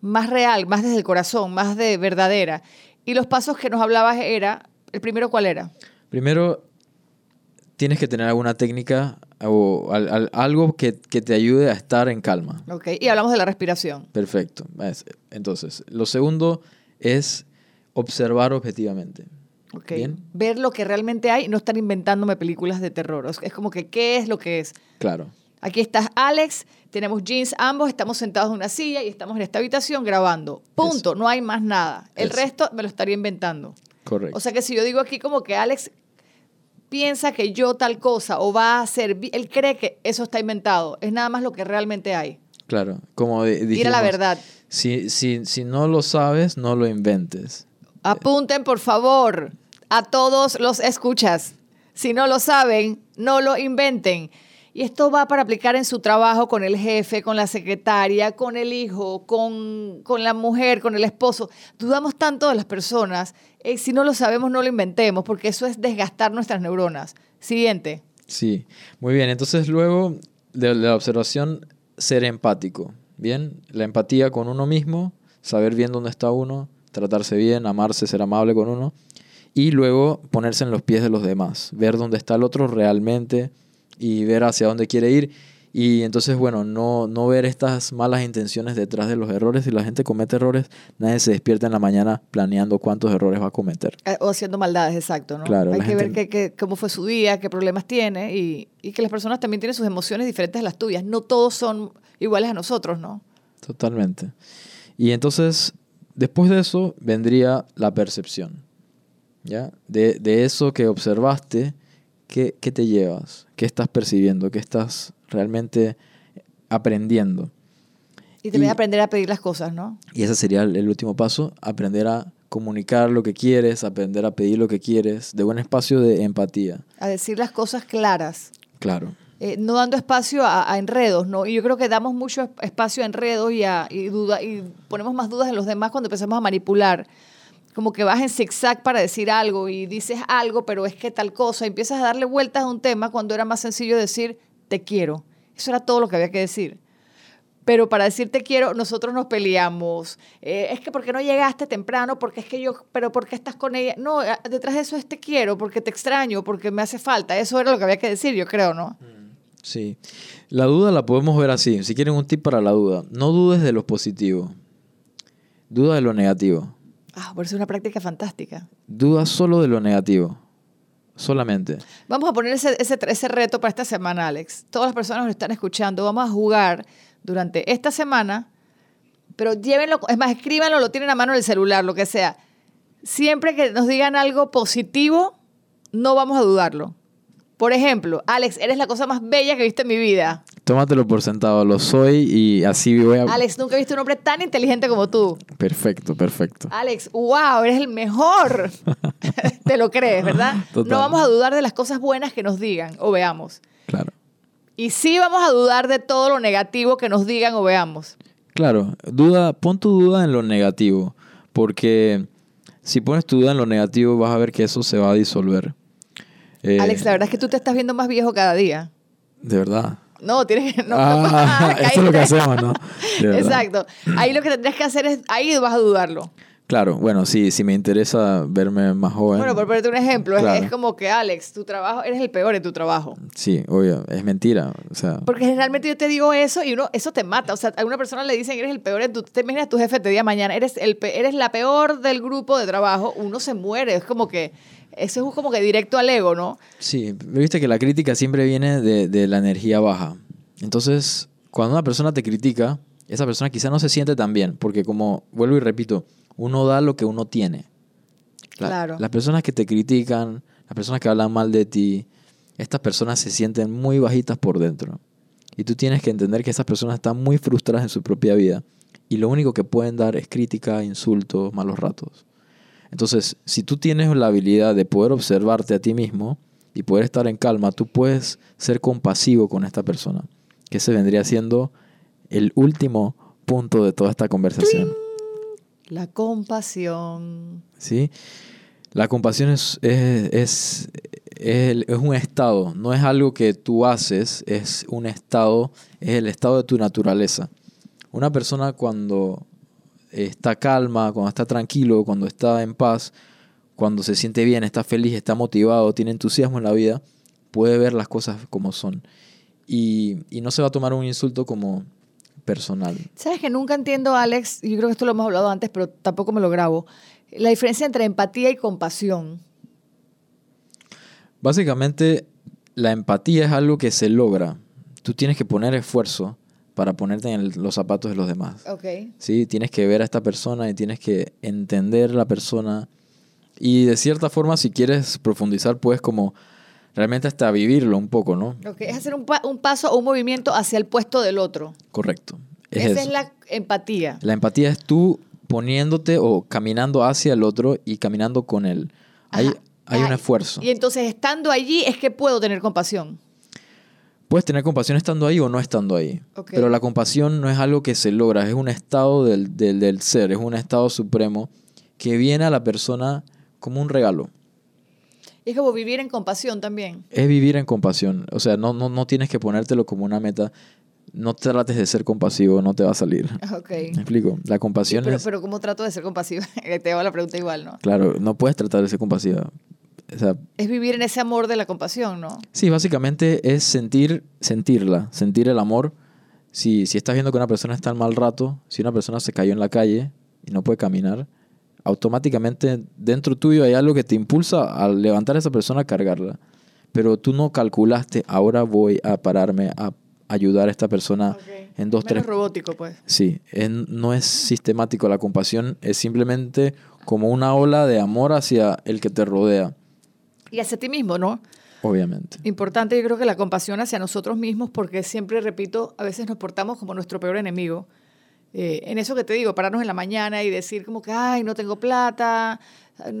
más real, más desde el corazón, más de verdadera. Y los pasos que nos hablabas era, el primero, ¿cuál era? Primero, tienes que tener alguna técnica o al- al- algo que, que te ayude a estar en calma. Ok, Y hablamos de la respiración. Perfecto. Es- Entonces, lo segundo es observar objetivamente. Ok. Bien. Ver lo que realmente hay y no estar inventándome películas de terror. Es como que, ¿qué es lo que es? Claro. Aquí estás Alex, tenemos jeans ambos, estamos sentados en una silla y estamos en esta habitación grabando. Punto, no hay más nada. El Eso. resto me lo estaría inventando. Correcto. O sea que si yo digo aquí como que Alex piensa que yo tal cosa o va a hacer, él cree que eso está inventado, es nada más lo que realmente hay. claro. Como di- Tira la dijimos, verdad. Si, si, si no lo sabes, no lo inventes. Apunten, por favor, a todos los escuchas. Si no lo saben, no lo inventen. Y esto va para aplicar en su trabajo con el jefe, con la secretaria, con el hijo, con, con la mujer, con el esposo. Dudamos tanto de las personas. Eh, si no lo sabemos, no lo inventemos, porque eso es desgastar nuestras neuronas. Siguiente. Sí, muy bien. Entonces luego de la observación, ser empático. Bien, la empatía con uno mismo, saber bien dónde está uno, tratarse bien, amarse, ser amable con uno. Y luego ponerse en los pies de los demás, ver dónde está el otro realmente y ver hacia dónde quiere ir. Y entonces, bueno, no, no ver estas malas intenciones detrás de los errores. Si la gente comete errores, nadie se despierta en la mañana planeando cuántos errores va a cometer. Eh, O haciendo maldades, exacto, ¿no? Claro, Hay que ver qué- cómo fue su día, qué problemas tiene y, y que las personas también tienen sus emociones diferentes a las tuyas. No todos son iguales a nosotros, ¿no? Totalmente. Y entonces, después de eso, vendría la percepción. ¿Ya? De, de eso que observaste, ¿qué, ¿qué te llevas? ¿Qué estás percibiendo? ¿Qué estás realmente aprendiendo? Y también Y- aprender a pedir las cosas, ¿no? Y ese sería el, el último paso, aprender a comunicar lo que quieres, aprender a pedir lo que quieres, de un espacio de empatía. A decir las cosas claras. Claro. Eh, no dando espacio a, enredos, ¿no? Y yo creo que damos mucho es- espacio a enredos y, a, y, duda, y ponemos más dudas en los demás cuando empezamos a manipular. Como que vas en zigzag para decir algo y dices algo, pero es que tal cosa. Y empiezas a darle vueltas a un tema cuando era más sencillo decir te quiero. Eso era todo lo que había que decir. Pero para decir te quiero, nosotros nos peleamos. Eh, es que porque no llegaste temprano, porque es que yo, pero ¿por qué estás con ella? No, eh, detrás de eso es te quiero, porque te extraño, porque me hace falta. Eso era lo que había que decir, yo creo, ¿no? Sí. La duda la podemos ver así. Si quieren un tip para la duda, no dudes de lo positivo. Duda de lo negativo. Ah, por eso es una práctica fantástica. Duda solo de lo negativo. Solamente. Vamos a poner ese, ese, ese reto para esta semana, Alex. Todas las personas que nos están escuchando, vamos a jugar durante esta semana, pero llévenlo, es más, escríbanlo, lo tienen a mano en el celular, lo que sea. Siempre que nos digan algo positivo, no vamos a dudarlo. Por ejemplo, Alex, eres la cosa más bella que he visto en mi vida. Tómatelo por sentado. Lo soy y así voy a... Alex, nunca he visto un hombre tan inteligente como tú. Perfecto, perfecto. Alex, wow, eres el mejor. Te lo crees, ¿verdad? Total. No vamos a dudar de las cosas buenas que nos digan o veamos. Claro. Y sí vamos a dudar de todo lo negativo que nos digan o veamos. Claro. Duda, pon tu duda en lo negativo. Porque si pones tu duda en lo negativo, vas a ver que eso se va a disolver. Eh, Alex, la verdad es que tú te estás viendo más viejo cada día. De verdad. No, tienes que... No, Ah, no, esto es lo que hacemos, ¿no? Exacto. Ahí lo que tendrías que hacer es... Ahí vas a dudarlo. Claro, bueno, sí, si me interesa verme más joven. Bueno, por ponerte un ejemplo, es- Claro. es, como que, Alex, tu trabajo, eres el peor en tu trabajo. Sí, obvio, es mentira. O sea, Porque generalmente yo te digo eso y uno, eso te mata. O sea, a una persona le dicen eres el peor en tu... Te imaginas tu jefe te diga mañana, eres, el, eres la peor del grupo de trabajo, uno se muere. Es como que... Eso es como que directo al ego, ¿no? sí, viste que la crítica siempre viene de, de la energía baja. Entonces, cuando una persona te critica, esa persona quizá no se siente tan bien, porque como vuelvo y repito, uno da lo que uno tiene. La- Claro. Las personas que te critican, las personas que hablan mal de ti, estas personas se sienten muy bajitas por dentro. Y tú tienes que entender que esas personas están muy frustradas en su propia vida. Y lo único que pueden dar es crítica, insultos, malos ratos. Entonces, si tú tienes la habilidad de poder observarte a ti mismo y poder estar en calma, tú puedes ser compasivo con esta persona. Que ese vendría siendo el último punto de toda esta conversación. La compasión. ¿sí? La compasión es, es, es, es, es un estado, no es algo que tú haces, es un estado, es el estado de tu naturaleza. Una persona cuando está calma, cuando está tranquilo, cuando está en paz, cuando se siente bien, está feliz, está motivado, tiene entusiasmo en la vida, puede ver las cosas como son. Y, y no se va a tomar un insulto como personal. Sabes que nunca entiendo, Alex, yo creo que esto lo hemos hablado antes, pero tampoco me lo grabo, la diferencia entre empatía y compasión. Básicamente, la empatía es algo que se logra. Tú tienes que poner esfuerzo para ponerte en el- los zapatos de los demás. Ok. ¿sí? Tienes que ver a esta persona y tienes que entender la persona. Y de cierta forma, si quieres profundizar, puedes como realmente hasta vivirlo un poco, ¿no? Ok, es hacer un, pa- un paso o un movimiento hacia el puesto del otro. Correcto. Es Esa eso. es la empatía. La empatía es tú poniéndote o caminando hacia el otro y caminando con él. Hay, Ajá. hay un esfuerzo. Y entonces, estando allí, es que puedo tener compasión. Puedes tener compasión estando ahí o no estando ahí. Pero la compasión no es algo que se logra, es un estado del, del, del ser, es un estado supremo que viene a la persona como un regalo. Y es como vivir en compasión también. Es vivir en compasión. O sea, no, no, no tienes que ponértelo como una meta. No trates de ser compasivo, no te va a salir. Ok. ¿Me explico? La compasión pero, es... pero ¿cómo trato de ser compasiva? Te hago la pregunta igual, ¿no? Claro, no puedes tratar de ser compasiva. O sea, Es vivir en ese amor de la compasión, ¿no? sí, básicamente es sentir, sentirla, sentir el amor. Si, si estás viendo que una persona está en mal rato, si una persona se cayó en la calle y no puede caminar, automáticamente dentro tuyo hay algo que te impulsa a levantar a esa persona a cargarla. Pero tú no calculaste, ahora voy a pararme a ayudar a esta persona en dos, Menos tres robótico, pues. Sí, no es sistemático. La compasión es simplemente como una ola de amor hacia el que te rodea, Y hacia ti mismo, ¿no? obviamente. Importante, yo creo que la compasión hacia nosotros mismos, porque siempre, repito, a veces nos portamos como nuestro peor enemigo. Eh, en eso que te digo, pararnos en la mañana y decir como que, ay, no tengo plata,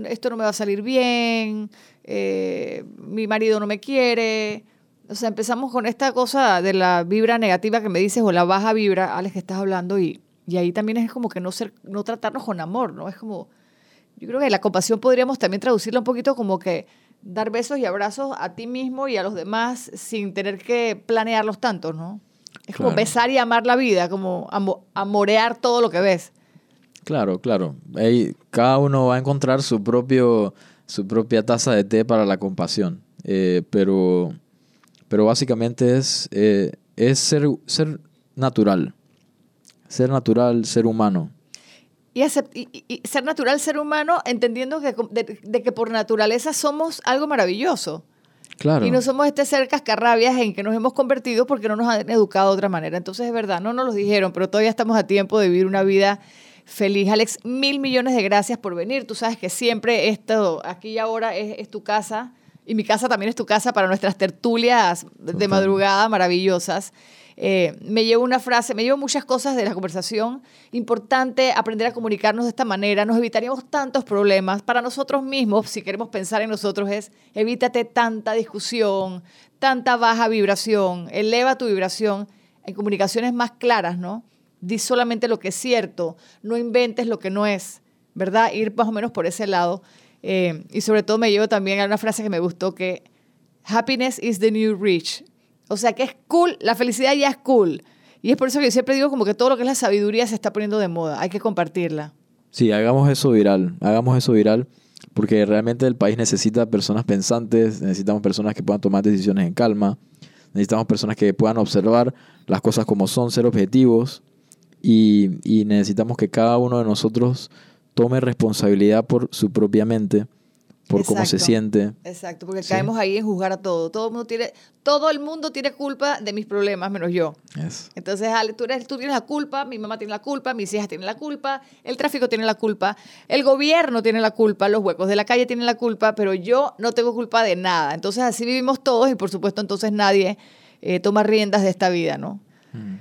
esto no me va a salir bien, eh, mi marido no me quiere. O sea, empezamos con esta cosa de la vibra negativa que me dices o la baja vibra, Alex, que estás hablando, y, y ahí también es como que no, ser, no tratarnos con amor, ¿no? Es como, yo creo que la compasión podríamos también traducirla un poquito como que dar besos y abrazos a ti mismo y a los demás sin tener que planearlos tanto, ¿no? Es como besar y amar la vida, como amo- amorear todo lo que ves. Claro, claro. Ahí cada uno va a encontrar su propio su propia taza de té para la compasión. Eh, pero, pero básicamente es, eh, es ser, ser natural. Ser natural, ser humano. Y, ser natural, ser humano, entendiendo que, de, de que por naturaleza somos algo maravilloso. Claro. Y no somos este ser cascarrabias en que nos hemos convertido porque no nos han educado de otra manera. Entonces, es verdad, no nos lo dijeron, pero todavía estamos a tiempo de vivir una vida feliz. Alex, mil millones de gracias por venir. Tú sabes que siempre esto, aquí y ahora, es, es tu casa. Y mi casa también es tu casa para nuestras tertulias de Total. madrugada maravillosas. Eh, me llevo una frase, me llevo muchas cosas de la conversación. Importante aprender a comunicarnos de esta manera. Nos evitaríamos tantos problemas. Para nosotros mismos, si queremos pensar en nosotros, es evítate tanta discusión, tanta baja vibración. Eleva tu vibración en comunicaciones más claras, ¿no? Di solamente lo que es cierto. No inventes lo que no es, ¿verdad? Ir más o menos por ese lado. Eh, y sobre todo me llevo también a una frase que me gustó que happiness is the new rich. O sea que es cool, la felicidad ya es cool. Y es por eso que yo siempre digo como que todo lo que es la sabiduría se está poniendo de moda, hay que compartirla. Sí, hagamos eso viral. Hagamos eso viral. Porque realmente el país necesita personas pensantes, necesitamos personas que puedan tomar decisiones en calma, necesitamos personas que puedan observar las cosas como son, ser objetivos y, y necesitamos que cada uno de nosotros tome responsabilidad por su propia mente, por cómo se siente. Exacto, porque Sí. caemos ahí en juzgar a todo. Todo el mundo tiene, todo el mundo tiene culpa de mis problemas, menos yo. Entonces, Ale, tú, eres- tú tienes la culpa, mi mamá tiene la culpa, mis hijas tienen la culpa, el tráfico tiene la culpa, el gobierno tiene la culpa, los huecos de la calle tienen la culpa, pero yo no tengo culpa de nada. Entonces, así vivimos todos y, por supuesto, entonces nadie eh, toma riendas de esta vida, ¿no?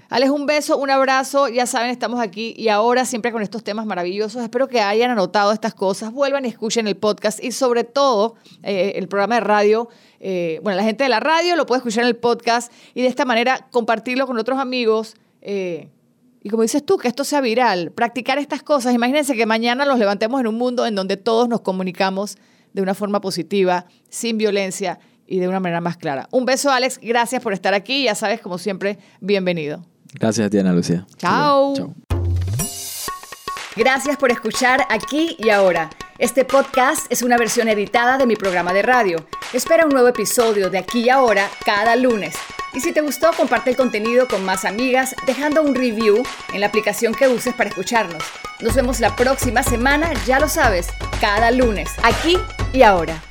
Alex, un beso, un abrazo. Ya saben, estamos aquí y ahora siempre con estos temas maravillosos. Espero que hayan anotado estas cosas, vuelvan y escuchen el podcast y sobre todo eh, el programa de radio. eh, bueno, la gente de la radio lo puede escuchar en el podcast y de esta manera compartirlo con otros amigos. eh, y como dices tú, que esto sea viral, practicar estas cosas. Imagínense que mañana los levantemos en un mundo en donde todos nos comunicamos de una forma positiva, sin violencia y de una manera más clara. Un beso, Alex. Gracias por estar aquí. Ya sabes, como siempre, bienvenido. Gracias a ti, Ana Lucía. Chao. Chao. Gracias por escuchar aquí y ahora. Este podcast es una versión editada de mi programa de radio. Espera un nuevo episodio de aquí y ahora cada lunes. Y si te gustó, comparte el contenido con más amigas dejando un review en la aplicación que uses para escucharnos. Nos vemos la próxima semana, ya lo sabes, cada lunes, aquí y ahora.